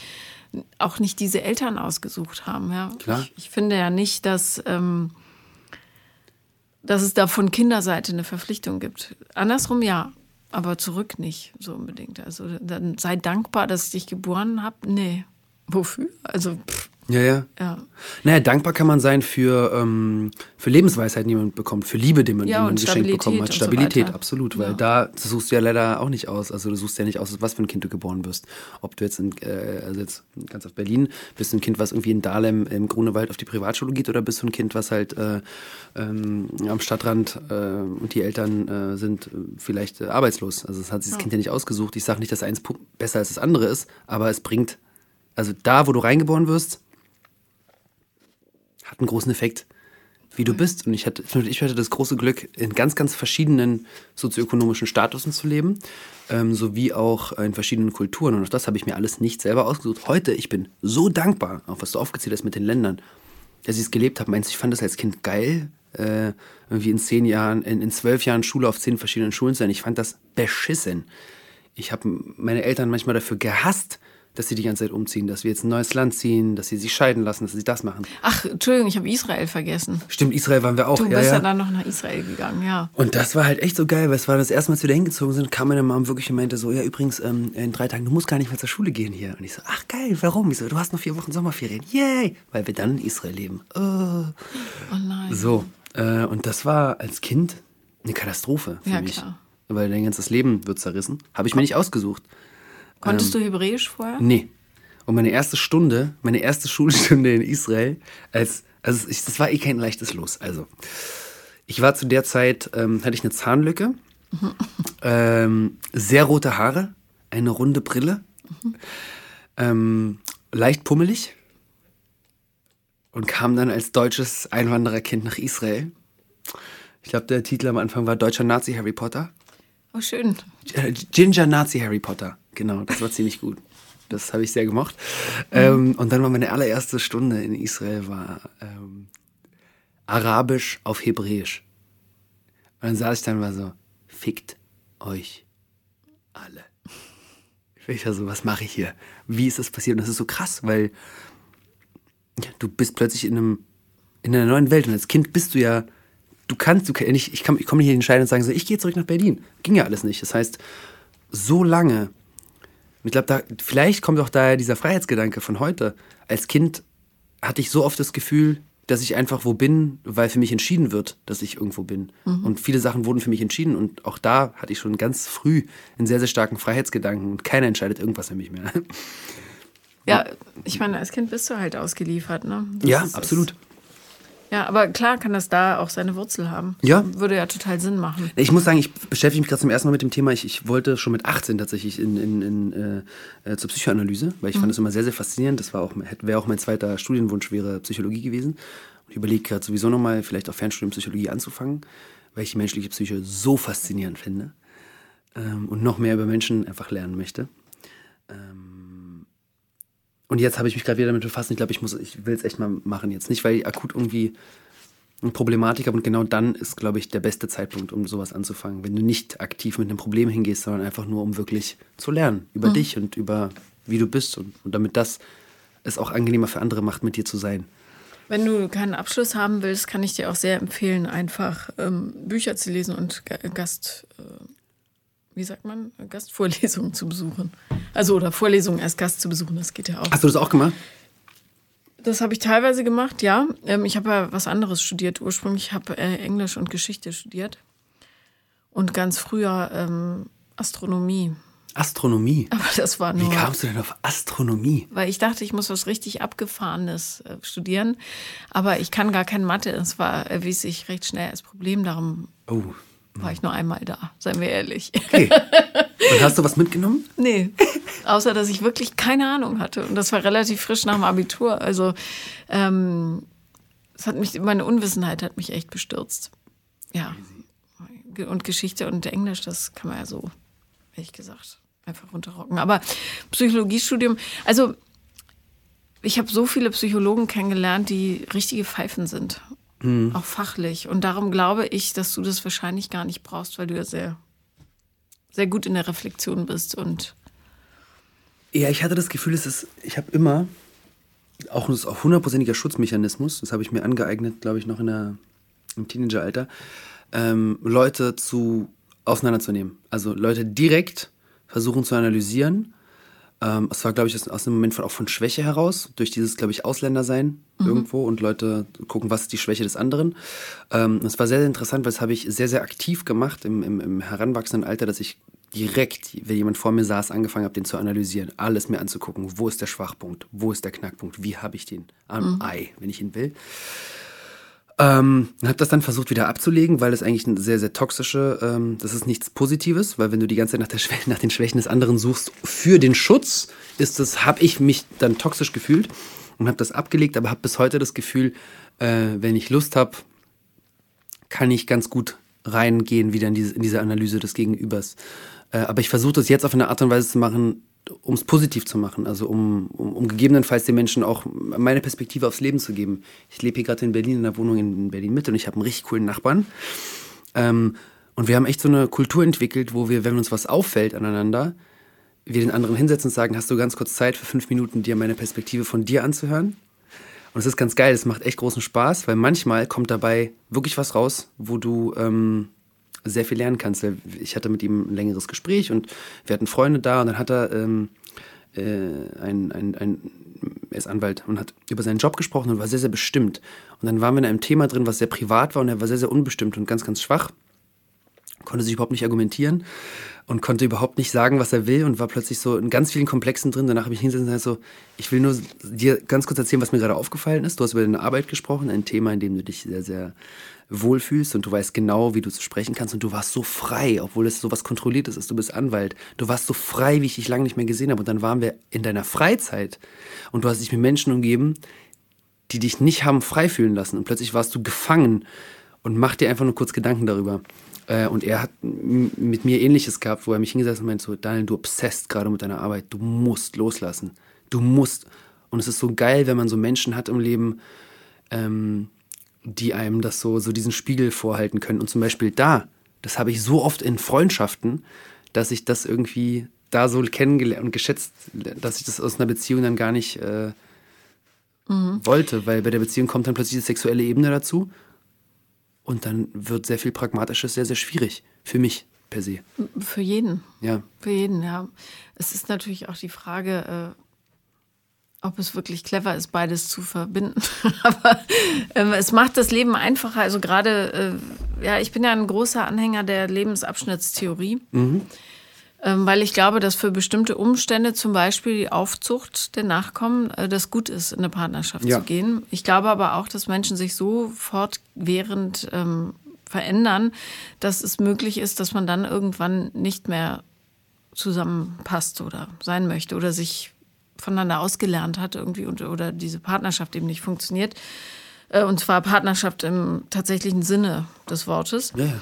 auch nicht diese Eltern ausgesucht haben. Ja. Klar. Ich, ich finde ja nicht, dass, ähm, dass es da von Kinderseite eine Verpflichtung gibt. Andersrum ja, aber zurück nicht so unbedingt. Also dann sei dankbar, dass ich dich geboren habe. Nee. Wofür? Also, pff, Ja, ja. ja. Naja, dankbar kann man sein für, ähm, für Lebensweisheiten, die man bekommt, für Liebe, die man, Ja, die man geschenkt bekommen hat. so Stabilität, weiter. absolut. Weil Ja. da suchst du ja leider auch nicht aus. Also du suchst ja nicht aus, was für ein Kind du geboren wirst. Ob du jetzt, in, äh, also jetzt ganz auf Berlin, bist du ein Kind, was irgendwie in Dahlem im Grunewald auf die Privatschule geht oder bist du ein Kind, was halt äh, ähm, am Stadtrand äh, und die Eltern äh, sind vielleicht äh, arbeitslos. Also das hat sich das Kind ja nicht ausgesucht. Ich sage nicht, dass eins besser als das andere ist, aber es bringt, also da, wo du reingeboren wirst, hat einen großen Effekt, wie du bist. Und ich hatte, ich hatte das große Glück, in ganz, ganz verschiedenen sozioökonomischen Statusen zu leben, ähm, sowie auch in verschiedenen Kulturen. Und auch das habe ich mir alles nicht selber ausgesucht. Heute, ich bin so dankbar, auch was du aufgezählt hast mit den Ländern, dass ich es gelebt habe. Meinst du, ich fand das als Kind geil, äh, irgendwie in zehn Jahren, in, in zwölf Jahren Schule auf zehn verschiedenen Schulen zu sein. Ich fand das beschissen. Ich habe meine Eltern manchmal dafür gehasst, dass sie die ganze Zeit umziehen, dass wir jetzt ein neues Land ziehen, dass sie sich scheiden lassen, dass sie das machen. Ach, Entschuldigung, ich habe Israel vergessen. Stimmt, Israel waren wir auch. Du ja, bist ja. ja. dann noch nach Israel gegangen, ja. Und das war halt echt so geil, weil es war das erste Mal, als wir da hingezogen sind, kam meine Mom wirklich und meinte so, ja übrigens, ähm, in drei Tagen, du musst gar nicht mehr zur Schule gehen hier. Und ich so, ach geil, warum? Ich so, du hast noch vier Wochen Sommerferien. Yay! Weil wir dann in Israel leben. Oh. Oh nein. So, äh, und das war als Kind eine Katastrophe für Ja, mich. klar. Weil dein ganzes Leben wird zerrissen. Habe ich mir nicht ausgesucht. Konntest du Hebräisch vorher? Nee. Und meine erste Stunde, meine erste Schulstunde in Israel, als, also ich, das war eh kein leichtes Los. Also, ich war zu der Zeit, ähm, hatte ich eine Zahnlücke, ähm, sehr rote Haare, eine runde Brille, ähm, leicht pummelig und kam dann als deutsches Einwandererkind nach Israel. Ich glaube, der Titel am Anfang war Deutscher Nazi Harry Potter. Oh, schön. Äh, Ginger Nazi Harry Potter. Genau, das war ziemlich gut. Das habe ich sehr gemocht. Ähm, und dann war meine allererste Stunde in Israel war ähm, Arabisch auf Hebräisch. Und dann saß ich dann war so, fickt euch alle. Ich war so, was mache ich hier? Wie ist das passiert? Und das ist so krass, weil du bist plötzlich in einem in einer neuen Welt und als Kind bist du ja du kannst du ich ich, kann, ich komme nicht entscheiden und sagen so ich gehe zurück nach Berlin. Ging ja alles nicht. Das heißt so lange ich glaube da vielleicht kommt auch daher dieser Freiheitsgedanke von heute. Als Kind hatte ich so oft das Gefühl dass ich einfach wo bin weil für mich entschieden wird dass ich irgendwo bin. Und viele Sachen wurden für mich entschieden und auch da hatte ich schon ganz früh einen sehr sehr starken Freiheitsgedanken und keiner entscheidet irgendwas für mich mehr. Ja, ich meine, als Kind bist du halt ausgeliefert, ne? Das ja absolut Ja, aber klar kann das da auch seine Wurzel haben. Ja. Würde ja total Sinn machen. Ich muss sagen, ich beschäftige mich gerade zum ersten Mal mit dem Thema. Ich, ich wollte schon mit 18 tatsächlich in, in, in, äh, äh, zur Psychoanalyse, weil ich fand das immer sehr, sehr faszinierend. Das war auch, wäre auch mein zweiter Studienwunsch, wäre Psychologie gewesen. Und ich überlege gerade sowieso nochmal, vielleicht auch Fernstudium Psychologie anzufangen, weil ich die menschliche Psyche so faszinierend finde ähm, und noch mehr über Menschen einfach lernen möchte. Ähm, und jetzt habe ich mich gerade wieder damit befasst. Ich glaube, ich muss, ich will es echt mal machen jetzt. Nicht, weil ich akut irgendwie eine Problematik habe und genau dann ist, glaube ich, der beste Zeitpunkt, um sowas anzufangen. Wenn du nicht aktiv mit einem Problem hingehst, sondern einfach nur, um wirklich zu lernen über dich und über wie du bist und, und damit das es auch angenehmer für andere macht, mit dir zu sein. Wenn du keinen Abschluss haben willst, kann ich dir auch sehr empfehlen, einfach ähm, Bücher zu lesen und Ga- Gast, äh, wie sagt man, Gastvorlesungen zu besuchen. Also oder Vorlesungen als Gast zu besuchen, das geht ja auch. Hast du das auch gemacht? Das habe ich teilweise gemacht, ja. Ähm, ich habe ja was anderes studiert ursprünglich. Ich habe äh, Englisch und Geschichte studiert. Und ganz früher ähm, Astronomie. Astronomie. Aber das war nur. Wie kamst du denn auf Astronomie? Weil ich dachte, ich muss was richtig Abgefahrenes äh, studieren. Aber ich kann gar kein Mathe. Es war, erwies sich recht schnell als Problem. Darum Oh. War ich nur einmal da, seien wir ehrlich. Okay. Und hast du was mitgenommen? nee. Außer, dass ich wirklich keine Ahnung hatte. Und das war relativ frisch nach dem Abitur. Also, ähm, es hat mich, meine Unwissenheit hat mich echt bestürzt. Ja. Und Geschichte und Englisch, das kann man ja so, ehrlich gesagt, einfach runterrocken. Aber Psychologiestudium, also ich habe so viele Psychologen kennengelernt, die richtige Pfeifen sind. Auch fachlich. Und darum glaube ich, dass du das wahrscheinlich gar nicht brauchst, weil du ja sehr, sehr gut in der Reflexion bist. Und Ja, ich hatte das Gefühl, es ist, ich habe immer, auch auch hundertprozentiger Schutzmechanismus, das habe ich mir angeeignet, glaube ich, noch in der, im Teenageralter, ähm, Leute zu auseinanderzunehmen. Also Leute direkt versuchen zu analysieren. Ähm, es war, glaube ich, aus, einem Moment von, auch von Schwäche heraus, durch dieses, glaube ich, Ausländersein irgendwo und Leute gucken, was ist die Schwäche des anderen. Ähm, das war sehr, sehr interessant, weil das habe ich sehr, sehr aktiv gemacht im, im, im heranwachsenden Alter, dass ich direkt, wenn jemand vor mir saß, angefangen habe, den zu analysieren, alles mir anzugucken. Wo ist der Schwachpunkt? Wo ist der Knackpunkt? Wie habe ich den am Ei, wenn ich ihn will? Ähm, habe das dann versucht wieder abzulegen, weil es eigentlich eine sehr, sehr toxische, ähm, das ist nichts Positives, weil wenn du die ganze Zeit nach, Schwä nach den Schwächen des anderen suchst für den Schutz, ist das, habe ich mich dann toxisch gefühlt und habe das abgelegt, aber habe bis heute das Gefühl, äh, wenn ich Lust habe, kann ich ganz gut reingehen wieder in diese, in diese Analyse des Gegenübers. Äh, aber ich versuche das jetzt auf eine Art und Weise zu machen, um es positiv zu machen. Also um, um, um gegebenenfalls den Menschen auch meine Perspektive aufs Leben zu geben. Ich lebe hier gerade in Berlin in einer Wohnung in Berlin Mitte und ich habe einen richtig coolen Nachbarn. Ähm, und wir haben echt so eine Kultur entwickelt, wo wir, wenn uns was auffällt aneinander, wir den anderen hinsetzen und sagen, hast du ganz kurz Zeit für fünf Minuten, dir meine Perspektive von dir anzuhören? Und es ist ganz geil, es macht echt großen Spaß, weil manchmal kommt dabei wirklich was raus, wo du ähm, sehr viel lernen kannst. Ich hatte mit ihm ein längeres Gespräch und wir hatten Freunde da und dann hat er ähm, äh, ein, ein, ein, er ist Anwalt und hat über seinen Job gesprochen und war sehr, sehr bestimmt. Und dann waren wir in einem Thema drin, was sehr privat war und er war sehr, sehr unbestimmt und ganz, ganz schwach konnte sich überhaupt nicht argumentieren und konnte überhaupt nicht sagen, was er will und war plötzlich so in ganz vielen Komplexen drin. Danach habe ich hingesetzt und gesagt so, ich will nur dir ganz kurz erzählen, was mir gerade aufgefallen ist. Du hast über deine Arbeit gesprochen, ein Thema, in dem du dich sehr, sehr wohlfühlst und du weißt genau, wie du zu sprechen kannst und du warst so frei, obwohl es so was Kontrolliertes ist. Du bist Anwalt. Du warst so frei, wie ich dich lange nicht mehr gesehen habe. Und dann waren wir in deiner Freizeit und du hast dich mit Menschen umgeben, die dich nicht haben frei fühlen lassen. Und plötzlich warst du gefangen und mach dir einfach nur kurz Gedanken darüber. Äh, und er hat mit mir ähnliches gehabt, wo er mich hingesetzt hat und meinte so, Daniel, du obsesst gerade mit deiner Arbeit. Du musst loslassen. Du musst. Und es ist so geil, wenn man so Menschen hat im Leben, ähm, die einem das so, so diesen Spiegel vorhalten können. Und zum Beispiel da, das habe ich so oft in Freundschaften, dass ich das irgendwie da so kennengelernt und geschätzt, dass ich das aus einer Beziehung dann gar nicht äh, wollte, weil bei der Beziehung kommt dann plötzlich die sexuelle Ebene dazu und dann wird sehr viel Pragmatisches sehr, sehr schwierig für mich per se. für jeden. Ja. Für jeden, ja. Es ist natürlich auch die Frage, äh, ob es wirklich clever ist, beides zu verbinden. Aber ähm, es macht das Leben einfacher. Also gerade, äh, ja, ich bin ja ein großer Anhänger der Lebensabschnittstheorie. Ähm, weil ich glaube, dass für bestimmte Umstände, zum Beispiel die Aufzucht der Nachkommen, äh, das gut ist, in eine Partnerschaft Ja. zu gehen. Ich glaube aber auch, dass Menschen sich so fortwährend ähm, verändern, dass es möglich ist, dass man dann irgendwann nicht mehr zusammenpasst oder sein möchte oder sich voneinander ausgelernt hat irgendwie und, oder diese Partnerschaft eben nicht funktioniert. Äh, Und zwar Partnerschaft im tatsächlichen Sinne des Wortes. Ja, ja.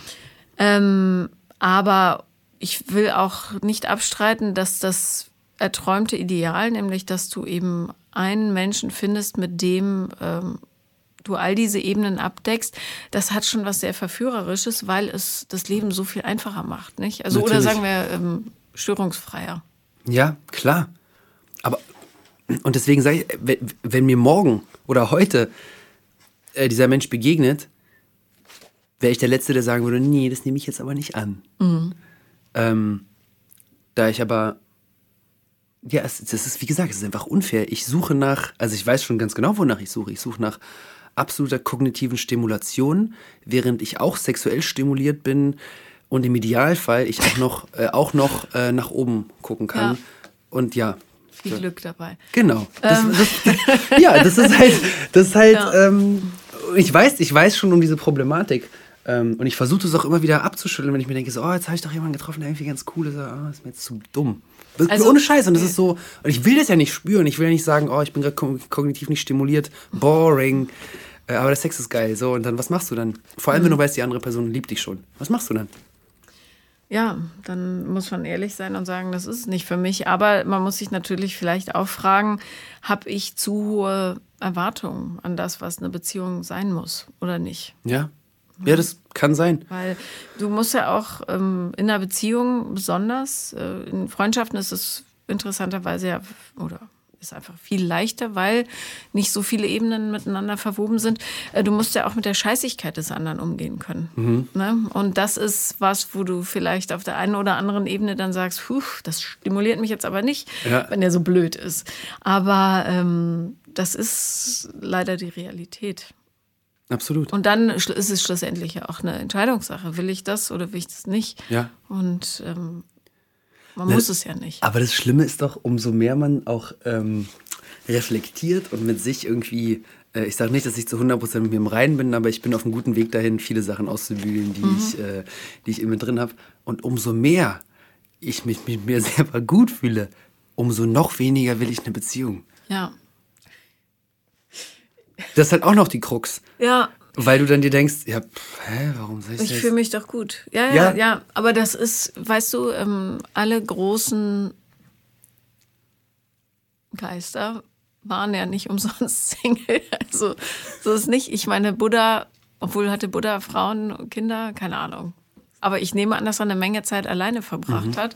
Ähm, aber ich will auch nicht abstreiten, dass das erträumte Ideal, nämlich dass du eben einen Menschen findest, mit dem ähm, du all diese Ebenen abdeckst, das hat schon was sehr Verführerisches, weil es das Leben so viel einfacher macht, nicht? Also oder Natürlich. sagen wir ähm, störungsfreier. Ja, klar. Aber, und deswegen sage ich, wenn, wenn mir morgen oder heute äh, dieser Mensch begegnet, wäre ich der Letzte, der sagen würde, nee, das nehme ich jetzt aber nicht an. Ähm, da ich aber, ja, es, das ist, wie gesagt, es ist einfach unfair. Ich suche nach, also ich weiß schon ganz genau, wonach ich suche. Ich suche nach absoluter kognitiven Stimulation, während ich auch sexuell stimuliert bin und im Idealfall ich auch noch, äh, auch noch äh, nach oben gucken kann. Ja. Und ja. Viel Glück dabei. Genau. Das, das, ja, das ist halt, das ist halt, Ja. ähm, ich weiß, ich weiß schon um diese Problematik. Ähm, und ich versuche das auch immer wieder abzuschütteln, wenn ich mir denke, so, oh, jetzt habe ich doch jemanden getroffen, der irgendwie ganz cool ist. Ah, ist mir jetzt zu dumm. Also- ohne Scheiß. Und das ist so, und ich will das ja nicht spüren. Ich will ja nicht sagen, oh, ich bin gerade ko- kognitiv nicht stimuliert, boring. Äh, aber der Sex ist geil. So, und dann, was machst du dann? Vor allem, wenn du weißt, die andere Person liebt dich schon. Was machst du dann? Ja, dann muss man ehrlich sein und sagen, das ist nicht für mich. Aber man muss sich natürlich vielleicht auch fragen, habe ich zu hohe Erwartungen an das, was eine Beziehung sein muss oder nicht? Ja? Ja, das kann sein. Weil du musst ja auch ähm, in einer Beziehung besonders, äh, in Freundschaften ist es interessanterweise ja, oder ist einfach viel leichter, weil nicht so viele Ebenen miteinander verwoben sind. Äh, du musst ja auch mit der Scheißigkeit des anderen umgehen können. Ne? Und das ist was, wo du vielleicht auf der einen oder anderen Ebene dann sagst, das stimuliert mich jetzt aber nicht, Ja. wenn der so blöd ist. Aber ähm, das ist leider die Realität. Absolut. Und dann ist es schlussendlich ja auch eine Entscheidungssache. Will ich das oder will ich das nicht? Ja. Und ähm, man Ne, muss es ja nicht. Aber das Schlimme ist doch, umso mehr man auch ähm, reflektiert und mit sich irgendwie, äh, ich sage nicht, dass ich zu 100% mit mir im Reinen bin, aber ich bin auf einem guten Weg dahin, viele Sachen auszubügeln, die, ich, äh, die ich in mir drin habe. Und umso mehr ich mich mit mir selber gut fühle, umso noch weniger will ich eine Beziehung. Ja. Das ist halt auch noch die Krux. Ja, Weil du dann dir denkst, ja, pff, hä, warum soll ich ich das? fühle mich doch gut. Ja, ja, Ja. ja, Aber das ist, weißt du, ähm, alle großen Geister waren ja nicht umsonst Single. Also so ist nicht. Ich meine, Buddha, obwohl hatte Buddha Frauen und Kinder, keine Ahnung. Aber ich nehme an, dass er eine Menge Zeit alleine verbracht hat.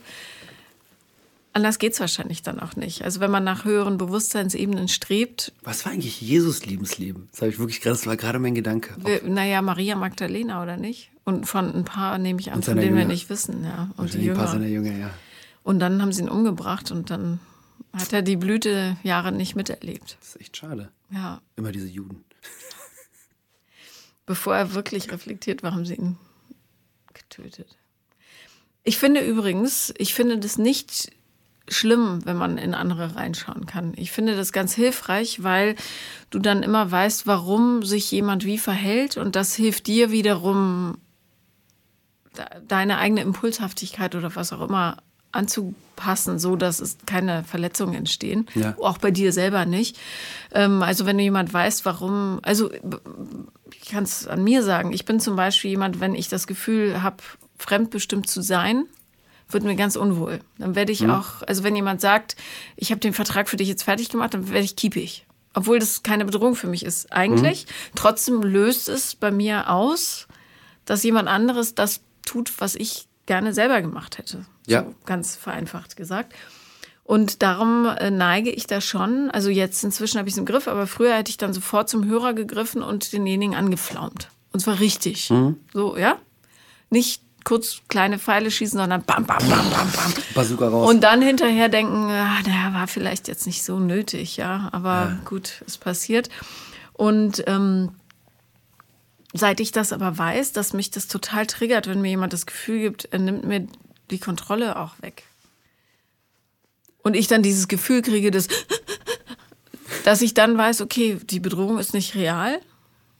Anders geht's wahrscheinlich dann auch nicht. Also wenn man nach höheren Bewusstseinsebenen strebt, Was war eigentlich Jesus Liebensleben? Das habe ich wirklich gerade, das war gerade mein Gedanke. wir, naja, Maria Magdalena oder nicht? Und von ein paar nehme ich an, von denen wir Jünger. nicht wissen, ja. Und die ein paar Jünger. seiner Jünger, ja. Und dann haben sie ihn umgebracht und dann hat er die Blütejahre nicht miterlebt. Das ist echt schade. Ja, Immer diese Juden. bevor er wirklich reflektiert war, haben sie ihn getötet. Ich finde übrigens, ich finde das nicht schlimm, wenn man in andere reinschauen kann. Ich finde das ganz hilfreich, weil du dann immer weißt, warum sich jemand wie verhält und das hilft dir wiederum, de- deine eigene Impulshaftigkeit oder was auch immer anzupassen, so dass es keine Verletzungen entstehen. Ja. Auch bei dir selber nicht. Ähm, also wenn du jemand weißt, warum, also ich kann es an mir sagen, ich bin zum Beispiel jemand, wenn ich das Gefühl habe, fremdbestimmt zu sein, wird mir ganz unwohl. Dann werde ich auch, also wenn jemand sagt, ich habe den Vertrag für dich jetzt fertig gemacht, dann werde ich kiepig. Obwohl das keine Bedrohung für mich ist, eigentlich. Trotzdem löst es bei mir aus, dass jemand anderes das tut, was ich gerne selber gemacht hätte. Ja. So ganz vereinfacht gesagt. Und darum äh, neige ich da schon, also jetzt inzwischen habe ich es im Griff, aber früher hätte ich dann sofort zum Hörer gegriffen und denjenigen angeflaumt. Und zwar richtig. So, ja? Nicht kurz kleine Pfeile schießen, sondern bam, bam, bam, bam, bam. Bazooka raus. Und dann hinterher denken, ah, der war vielleicht jetzt nicht so nötig, ja, aber gut, es passiert. Und ähm, seit ich das aber weiß, dass mich das total triggert, wenn mir jemand das Gefühl gibt, er nimmt mir die Kontrolle auch weg. Und ich dann dieses Gefühl kriege, dass, dass ich dann weiß, okay, die Bedrohung ist nicht real.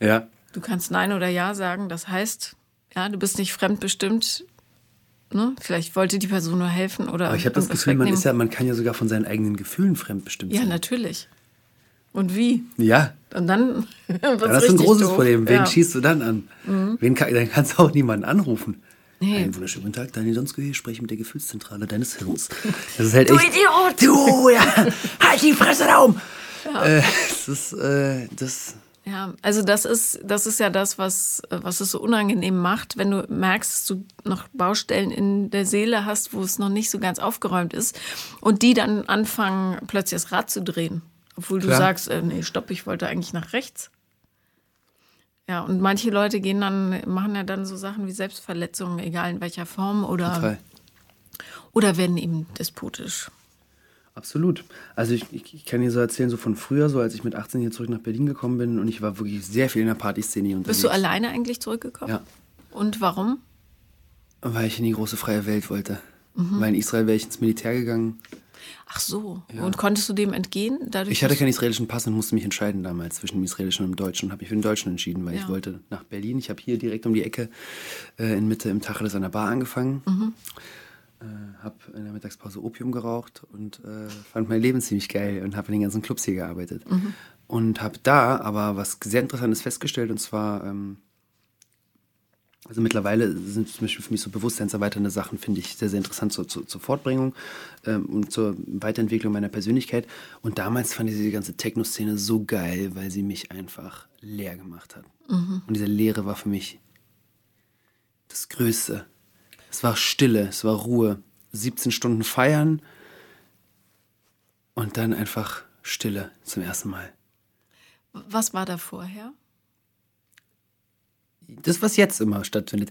ja. Du kannst Nein oder Ja sagen. Das heißt, ja, du bist nicht fremdbestimmt. Ne? Vielleicht wollte die Person nur helfen oder. Aber ich habe das Gefühl, man, ist ja, man kann ja sogar von seinen eigenen Gefühlen fremdbestimmt Ja, sein. natürlich. Und wie? Ja, Und dann das ist ein großes doof. Problem. Wen ja. Mhm. schießt du dann an? Wen kann, dann kannst du auch niemanden anrufen. Nee. Einen wunderschönen guten Tag, Daniel Donsko hier, ich spreche mit der Gefühlszentrale deines Hirns. Das ist halt Du echt, Idiot! Du, ja, halt die Fresse da um! Äh, das ist, äh, das, Ja, also das ist, das ist ja das, was, was es so unangenehm macht, wenn du merkst, dass du noch Baustellen in der Seele hast, wo es noch nicht so ganz aufgeräumt ist und die dann anfangen, plötzlich das Rad zu drehen. Obwohl du Klar. sagst, äh, nee, stopp, ich wollte eigentlich nach rechts. Ja, und manche Leute gehen dann, machen ja dann so Sachen wie Selbstverletzungen, egal in welcher Form, oder, total. oder werden eben despotisch. Absolut. Also ich, ich, ich kann dir so erzählen, so von früher, so als ich mit 18 hier zurück nach Berlin gekommen bin und ich war wirklich sehr viel in der Partyszene unterwegs. Bist du alleine eigentlich zurückgekommen? Ja. Und warum? Weil ich in die große freie Welt wollte. Mhm. Weil in Israel wäre ich ins Militär gegangen. Ach so. Und konntest du dem entgehen? Dadurch, Ich hatte keinen israelischen Pass und musste mich entscheiden damals zwischen dem israelischen und dem deutschen und habe mich für den deutschen entschieden, weil Ja. ich wollte nach Berlin. Ich habe hier direkt um die Ecke äh, in Mitte im Tacheles an der Bar angefangen. Mhm. Äh, habe in der Mittagspause Opium geraucht und äh, fand mein Leben ziemlich geil und habe in den ganzen Clubs hier gearbeitet. Mhm. Und habe da aber was sehr Interessantes festgestellt und zwar... Ähm, also mittlerweile sind zum Beispiel für mich so bewusstseinserweiternde Sachen, finde ich sehr, sehr interessant zur, zur, zur Fortbringung ähm, und zur Weiterentwicklung meiner Persönlichkeit. Und damals fand ich diese ganze Techno-Szene so geil, weil sie mich einfach leer gemacht hat. Und diese Leere war für mich das Größte. Es war Stille, es war Ruhe. 17 Stunden feiern und dann einfach Stille zum ersten Mal. Was war da vorher? Das, was jetzt immer stattfindet.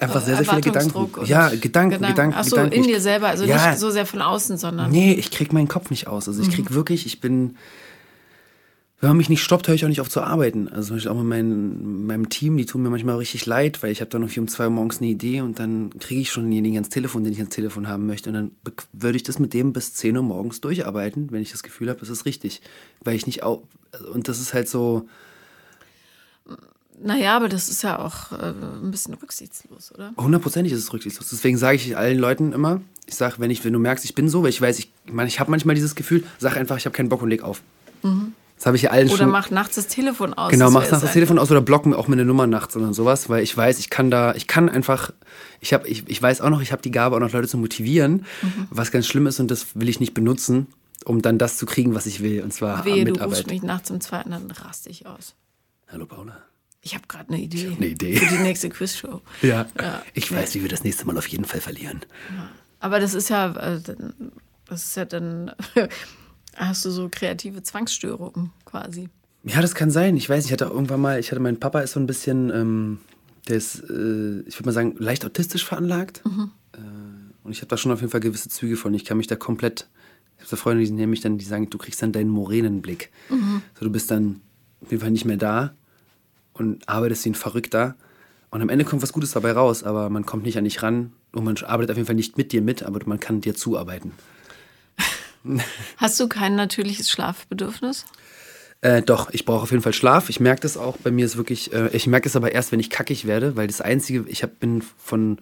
Einfach sehr, sehr viele Gedanken. Ja, Gedanken, Gedanken, Ach so, Gedanken. in Ich- dir selber, also Ja. nicht so sehr von außen, sondern. Nee, ich krieg meinen Kopf nicht aus. Also ich krieg wirklich, ich bin, wenn man mich nicht stoppt, höre ich auch nicht auf zu arbeiten. Also zum Beispiel auch mit meinem, meinem Team, die tun mir manchmal richtig leid, weil ich habe dann irgendwie um zwei Uhr morgens eine Idee und dann kriege ich schon denjenigen ans Telefon, den ich ans Telefon haben möchte. Und dann würde ich das mit dem bis 10 Uhr morgens durcharbeiten, wenn ich das Gefühl habe, das ist richtig. Weil ich nicht auch, und das ist halt so, Naja, aber das ist ja auch äh, ein bisschen rücksichtslos, oder? Hundertprozentig ist es rücksichtslos. Deswegen sage ich allen Leuten immer, ich sage, wenn, ich, wenn du merkst, ich bin so, weil ich weiß, ich, ich, meine, ich habe manchmal dieses Gefühl, sag einfach, ich habe keinen Bock und leg auf. Das habe ich ja allen Oder schon. mach nachts das Telefon aus. Genau, das mach wäre nach es das Telefon aus oder block mir auch meine Nummer nachts oder sowas, weil ich weiß, ich kann da, ich kann einfach, ich habe, ich, ich weiß auch noch, ich habe die Gabe auch noch Leute zu motivieren, Mhm. was ganz schlimm ist und das will ich nicht benutzen, um dann das zu kriegen, was ich will, und zwar Wehe, du Mitarbeit. rufst mich nachts um zwei und dann raste ich aus. Hallo Paula. Ich habe gerade eine Idee. eine Idee. Für die nächste Quizshow. Ja. Ja. Ich weiß, wie wir das nächste Mal auf jeden Fall verlieren. Aber das ist ja, äh, das ist ja dann, hast du so kreative Zwangsstörungen quasi. Ja, das kann sein. Ich weiß, ich hatte irgendwann mal, ich hatte, mein Papa ist so ein bisschen, ähm, der ist, äh, ich würde mal sagen, leicht autistisch veranlagt. Äh, und ich habe da schon auf jeden Fall gewisse Züge von. Ich kann mich da komplett, ich habe so Freunde, die nehmen mich dann, die sagen, du kriegst dann deinen Moränenblick. So, du bist dann auf jeden Fall nicht mehr da und arbeitest wie ein Verrückter. Und am Ende kommt was Gutes dabei raus, aber man kommt nicht an dich ran und man arbeitet auf jeden Fall nicht mit dir mit, aber man kann dir zuarbeiten. Hast du kein natürliches Schlafbedürfnis? Äh, doch, ich brauche auf jeden Fall Schlaf. Ich merke das auch. Bei mir ist wirklich, äh, ich merke es aber erst, wenn ich kackig werde, weil das Einzige, ich hab, bin von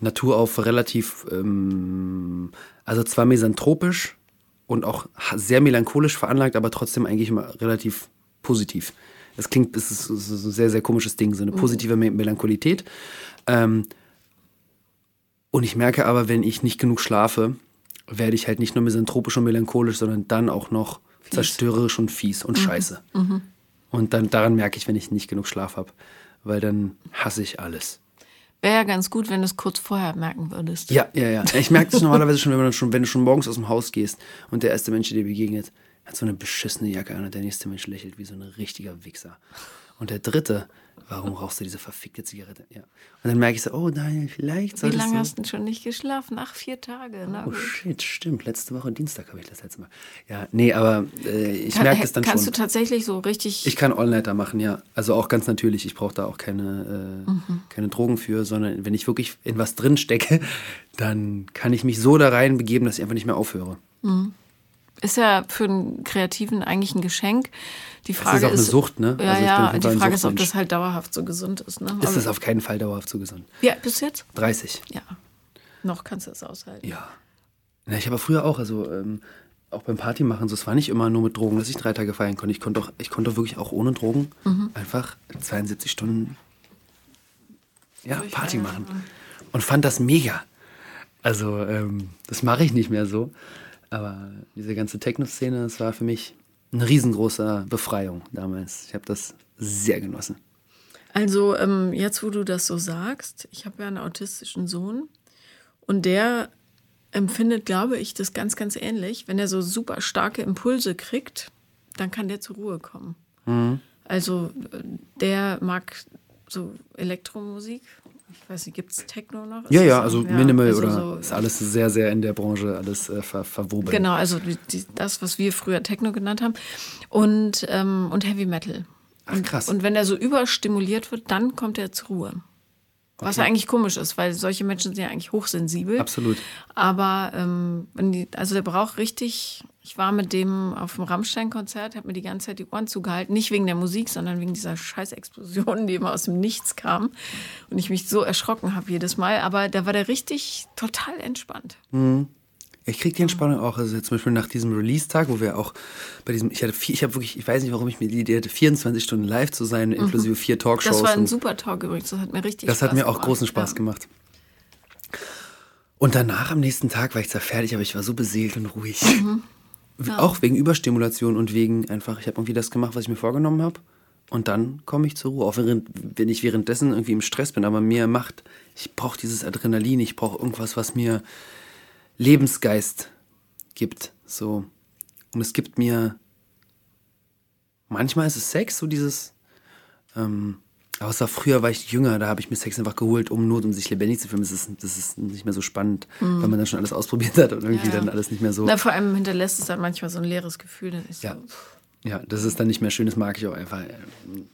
Natur auf relativ, ähm, also zwar misanthropisch und auch sehr melancholisch veranlagt, aber trotzdem eigentlich immer relativ positiv. Das klingt, das ist, ist ein sehr, sehr komisches Ding, so eine positive Me Melancholität. Ähm, und ich merke aber, wenn ich nicht genug schlafe, werde ich halt nicht nur misanthropisch und melancholisch, sondern dann auch noch zerstörerisch und fies und scheiße. Und dann daran merke ich, wenn ich nicht genug Schlaf habe, weil dann hasse ich alles. Wäre ja ganz gut, wenn du es kurz vorher merken würdest. Ja, ja, ja. Ich merke das normalerweise schon, wenn, man schon, wenn du schon morgens aus dem Haus gehst und der erste Mensch, der dir begegnet, hat so eine beschissene Jacke an und der nächste Mensch lächelt wie so ein richtiger Wichser. Und der dritte, warum rauchst du diese verfickte Zigarette? Ja. Und dann merke ich so, oh nein, vielleicht Wie solltest lange du... hast du denn schon nicht geschlafen? Ach, vier Tage. Na Oh gut. shit, stimmt. Letzte Woche Dienstag habe ich das letzte Mal. Ja, nee, aber äh, ich Kann, merke es dann kannst schon. du tatsächlich so richtig. Ich kann All-Nighter machen, ja. Also auch ganz natürlich. Ich brauche da auch keine, äh, Mhm. keine Drogen für, sondern wenn ich wirklich in was drin stecke, dann kann ich mich so da rein begeben, dass ich einfach nicht mehr aufhöre. Ist ja für einen Kreativen eigentlich ein Geschenk. Die ist Frage auch eine Sucht, ne? Ja, Also ja. Die Frage ist, ob das halt dauerhaft so gesund ist. Ne? Ist es auf keinen Fall dauerhaft so gesund. ja, bis jetzt? 30. Ja. Noch kannst du es aushalten. Ja. Na, ich habe früher auch, also ähm, auch beim Party machen, so, es war nicht immer nur mit Drogen, dass ich drei Tage feiern konnte. Ich konnte auch, ich konnte wirklich auch ohne Drogen Mhm. einfach 72 Stunden ja, Party machen. Und fand das mega. Also, ähm, das mache ich nicht mehr so. Aber diese ganze Techno-Szene, das war für mich eine riesengroße Befreiung damals. Ich habe das sehr genossen. Also ähm, jetzt, wo du das so sagst, ich habe ja einen autistischen Sohn und der empfindet, glaube ich, das ganz, ganz ähnlich. Wenn er so super starke Impulse kriegt, dann kann der zur Ruhe kommen. Mhm. Also äh, der mag so Elektromusik. Ich weiß nicht, gibt es Techno noch? Ist Ja, ja, so? also Minimal also oder so- ist alles sehr, sehr in der Branche, alles äh, ver verwoben. Genau, also die, die, das, was wir früher Techno genannt haben. Und, ähm, und Heavy Metal. Ach, krass. Und wenn er so überstimuliert wird, dann kommt er zur Ruhe. Was ja eigentlich komisch ist, weil solche Menschen sind ja eigentlich hochsensibel. Absolut. Aber ähm, wenn die, also der braucht richtig. Ich war mit dem auf dem Rammstein-Konzert, habe mir die ganze Zeit die Ohren zugehalten. Nicht wegen der Musik, sondern wegen dieser scheiß Explosion, die immer aus dem Nichts kam. Und ich mich so erschrocken habe jedes Mal. Aber da war der richtig total entspannt. Mhm. Ich kriege die Entspannung auch. Also zum Beispiel nach diesem Release-Tag, wo wir auch bei diesem, ich hatte vier, ich habe wirklich, ich weiß nicht, warum ich mir die Idee hatte, 24 Stunden live zu sein, inklusive vier Talkshows. Das war ein super Talk übrigens. Das hat mir richtig das Spaß hat mir auch gemacht. großen Spaß Ja. gemacht. Und danach am nächsten Tag war ich zwar fertig, aber ich war so beseelt und ruhig. Mhm. Auch wegen Überstimulation und wegen einfach, ich habe irgendwie das gemacht, was ich mir vorgenommen habe. Und dann komme ich zur Ruhe. Auch während, wenn ich währenddessen irgendwie im Stress bin, aber mir macht, ich brauche dieses Adrenalin, ich brauche irgendwas, was mir Lebensgeist gibt. So. Und es gibt mir, manchmal ist es Sex, so dieses, ähm, aber es war früher, war ich jünger, da habe ich mir Sex einfach geholt, um nur um sich lebendig zu fühlen. Das ist, das ist nicht mehr so spannend, weil man dann schon alles ausprobiert hat und irgendwie. Ja, ja. dann alles nicht mehr so. Na, vor allem hinterlässt es dann manchmal so ein leeres Gefühl. Ja. so, Ja, das ist dann nicht mehr schön, das mag ich auch einfach äh,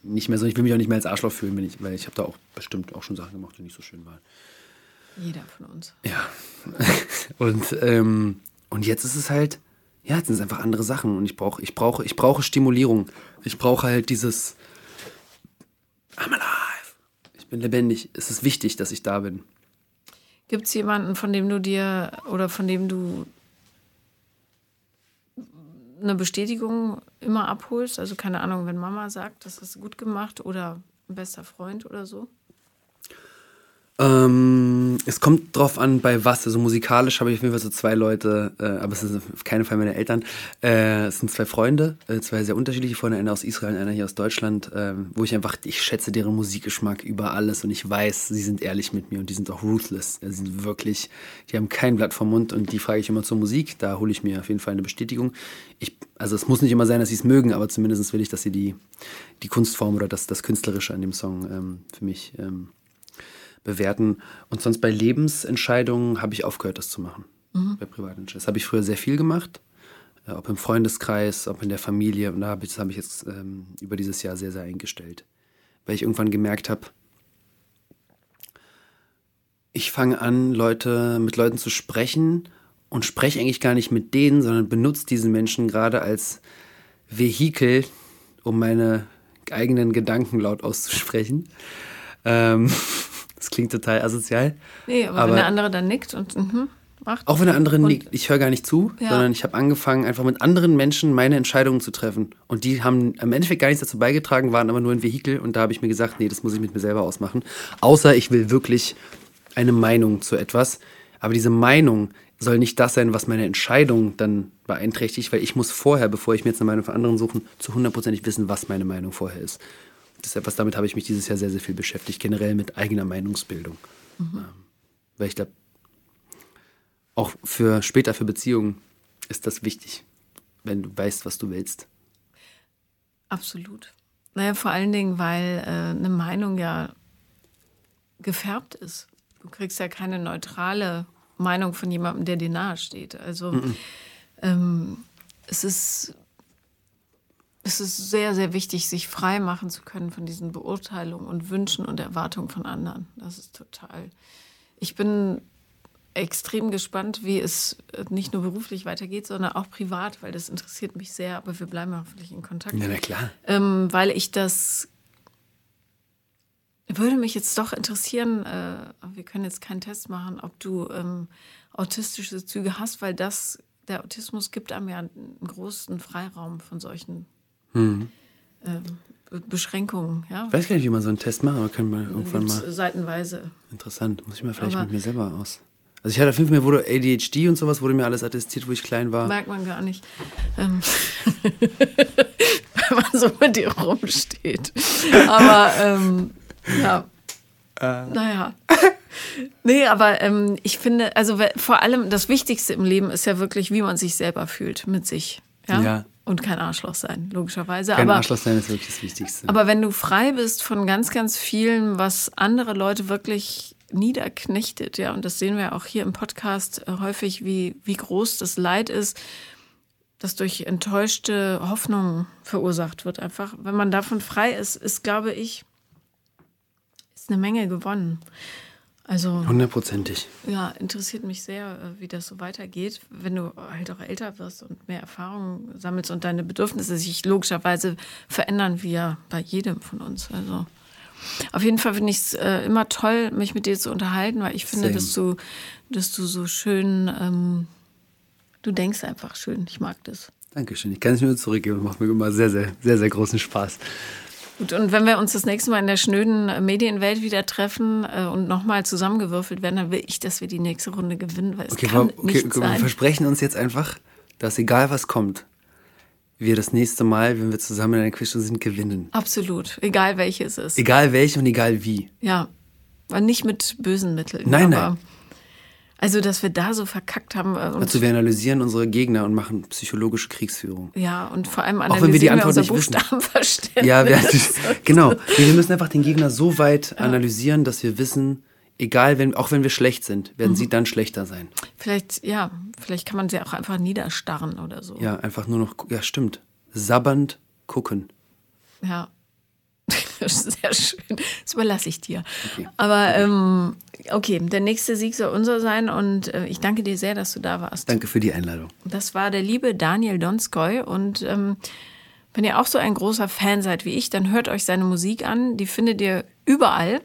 nicht mehr so. Ich will mich auch nicht mehr als Arschloch fühlen, wenn ich, weil ich habe da auch bestimmt auch schon Sachen gemacht, die nicht so schön waren. Jeder von uns. Ja. und, ähm, und jetzt ist es halt, ja, jetzt sind es einfach andere Sachen und ich brauche, ich brauche, ich brauche Stimulierung. Ich brauche halt dieses I'm alive. Ich bin lebendig. Es ist wichtig, dass ich da bin. Gibt es jemanden, von dem du dir oder von dem du eine Bestätigung immer abholst? Also keine Ahnung, wenn Mama sagt, das du gut gemacht oder ein bester Freund oder so? Ähm, es kommt drauf an, bei was. Also musikalisch habe ich auf jeden Fall so zwei Leute, äh, aber es sind auf keinen Fall meine Eltern. Äh, es sind zwei Freunde, äh, zwei sehr unterschiedliche Freunde, einer aus Israel, einer hier aus Deutschland, ähm, wo ich einfach, ich schätze deren Musikgeschmack über alles und ich weiß, sie sind ehrlich mit mir und die sind auch ruthless. Sie sind wirklich, die haben kein Blatt vom Mund und die frage ich immer zur Musik. Da hole ich mir auf jeden Fall eine Bestätigung. Ich, also es muss nicht immer sein, dass sie es mögen, aber zumindest will ich, dass sie die, die Kunstform oder das, das Künstlerische an dem Song ähm, für mich ähm, bewerten. Und sonst bei Lebensentscheidungen habe ich aufgehört, das zu machen. Bei privaten Entscheidungen. Das habe ich früher sehr viel gemacht. Äh, ob im Freundeskreis, ob in der Familie. Und da habe ich, das habe ich jetzt ähm, über dieses Jahr sehr, sehr eingestellt. Weil ich irgendwann gemerkt habe, ich fange an, Leute, mit Leuten zu sprechen und spreche eigentlich gar nicht mit denen, sondern benutze diese Menschen gerade als Vehikel, um meine eigenen Gedanken laut auszusprechen. Ähm, das klingt total asozial. Nee, aber, Aber- wenn der andere dann nickt und mhm, macht. Auch wenn der andere nickt, ich höre gar nicht zu, Ja. sondern ich habe angefangen, einfach mit anderen Menschen meine Entscheidungen zu treffen. Und die haben im Endeffekt gar nichts dazu beigetragen, waren aber nur ein Vehikel. Und da habe ich mir gesagt, nee, das muss ich mit mir selber ausmachen. Außer ich will wirklich eine Meinung zu etwas. Aber diese Meinung soll nicht das sein, was meine Entscheidung dann beeinträchtigt, weil ich muss vorher, bevor ich mir jetzt eine Meinung von anderen suche, zu hundertprozentig wissen, was meine Meinung vorher ist. Das ist etwas, damit habe ich mich dieses Jahr sehr, sehr viel beschäftigt, generell mit eigener Meinungsbildung. Ähm, weil ich glaube, auch für später für Beziehungen ist das wichtig, wenn du weißt, was du willst. Absolut. Naja, vor allen Dingen, weil äh, eine Meinung ja gefärbt ist. Du kriegst ja keine neutrale Meinung von jemandem, der dir nahe steht. Also ähm, es ist es ist sehr, sehr wichtig, sich frei machen zu können von diesen Beurteilungen und Wünschen und Erwartungen von anderen. Das ist total. Ich bin extrem gespannt, wie es nicht nur beruflich weitergeht, sondern auch privat, weil das interessiert mich sehr. Aber wir bleiben hoffentlich in Kontakt. Ja, na klar. Ähm, weil ich das würde mich jetzt doch interessieren, äh, wir können jetzt keinen Test machen, ob du ähm, autistische Züge hast, weil das, der Autismus gibt einem ja einen großen Freiraum von solchen ähm, Be- Beschränkungen. Ja? Ich weiß gar nicht, wie man so einen Test macht, aber können wir irgendwann Gibt's mal. seitenweise. Interessant, muss ich mal vielleicht Aber- mit mir selber aus. Also ich hatte auf jeden Fall, mir wurde ADHD und sowas, wurde mir alles attestiert, wo ich klein war. Merkt man gar nicht. Ähm, wenn man so mit dir rumsteht. Aber ähm, ja. Naja. Nee, aber ähm, ich finde, also vor allem das Wichtigste im Leben ist ja wirklich, wie man sich selber fühlt mit sich. Ja. Ja. Und kein Arschloch sein, logischerweise. Kein aber, Arschloch sein ist wirklich das Wichtigste. aber wenn du frei bist von ganz, ganz vielen, was andere Leute wirklich niederknechtet, ja, und das sehen wir auch hier im Podcast äh, häufig, wie, wie groß das Leid ist, das durch enttäuschte Hoffnungen verursacht wird. Einfach, wenn man davon frei ist, ist, glaube ich, ist eine Menge gewonnen. Also Hundertprozentig. ja, interessiert mich sehr, äh, wie das so weitergeht, wenn du halt auch älter wirst und mehr Erfahrung sammelst und deine Bedürfnisse sich logischerweise verändern, wie ja bei jedem von uns. Also auf jeden Fall finde ich es äh, immer toll, mich mit dir zu unterhalten, weil ich finde, Same. dass du, dass du so schön, ähm, du denkst einfach schön. Ich mag das. Dankeschön. Ich kann es nur zurückgeben. Macht mir immer sehr, sehr, sehr, sehr großen Spaß. Gut, und wenn wir uns das nächste Mal in der schnöden Medienwelt wieder treffen äh, und nochmal zusammengewürfelt werden, dann will ich, dass wir die nächste Runde gewinnen, weil es Okay, kann wir, okay, nicht wir sein. versprechen uns jetzt einfach, dass egal was kommt, wir das nächste Mal, wenn wir zusammen in einer Quizshow sind, gewinnen. Absolut, egal welches es ist. Egal welche und egal wie. Ja, aber nicht mit bösen Mitteln. Nein, nein. Also, dass wir da so verkackt haben. äh, Also wir analysieren unsere Gegner und machen psychologische Kriegsführung. ja, und vor allem Auch wenn wir die analysieren Antwort unser nicht wissen. Buchstabenverständnis. Ja, wir, genau. Wir müssen einfach den Gegner so weit analysieren, dass wir wissen, egal, wenn, auch wenn wir schlecht sind, werden Mhm. sie dann schlechter sein. Vielleicht, ja, vielleicht kann man sie auch einfach niederstarren oder so. Ja, einfach nur noch, ja stimmt, sabbernd gucken. Ja. Sehr schön. Das überlasse ich dir. Aber ähm, okay, der nächste Sieg soll unser sein und äh, ich danke dir sehr, dass du da warst. Danke für die Einladung. Das war der liebe Daniel Donskoy und ähm, wenn ihr auch so ein großer Fan seid wie ich, dann hört euch seine Musik an. Die findet ihr überall.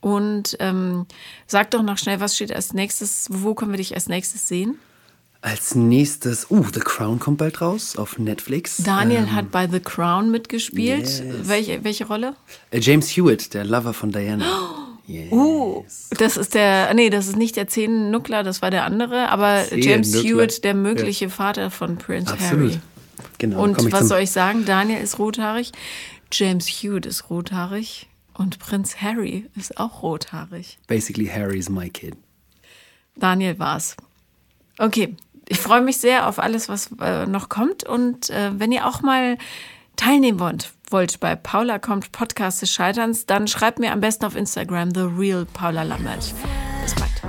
Und ähm, sagt doch noch schnell, was steht als nächstes, wo können wir dich als nächstes sehen? Als nächstes, uh, The Crown kommt bald raus auf Netflix. Daniel hat bei The Crown mitgespielt. yes. Welche, welche Rolle? Äh, James Hewitt, der Lover von Diana. Yes. Uh, das ist der, nee, das ist nicht der Zehennuckler, das war der andere, aber James. Hewitt, der mögliche Vater von Prince Absolut. Harry. Genau. Und was soll ich sagen? Daniel ist rothaarig, James Hewitt ist rothaarig und Prinz Harry ist auch rothaarig. Basically, Harry's my kid. Daniel war's. Okay, ich freue mich sehr auf alles, was äh, noch kommt. Und äh, wenn ihr auch mal teilnehmen wollt, wollt bei Paula kommt Podcast des Scheiterns, dann schreibt mir am besten auf Instagram The Real Paula Lambert. Bis bald.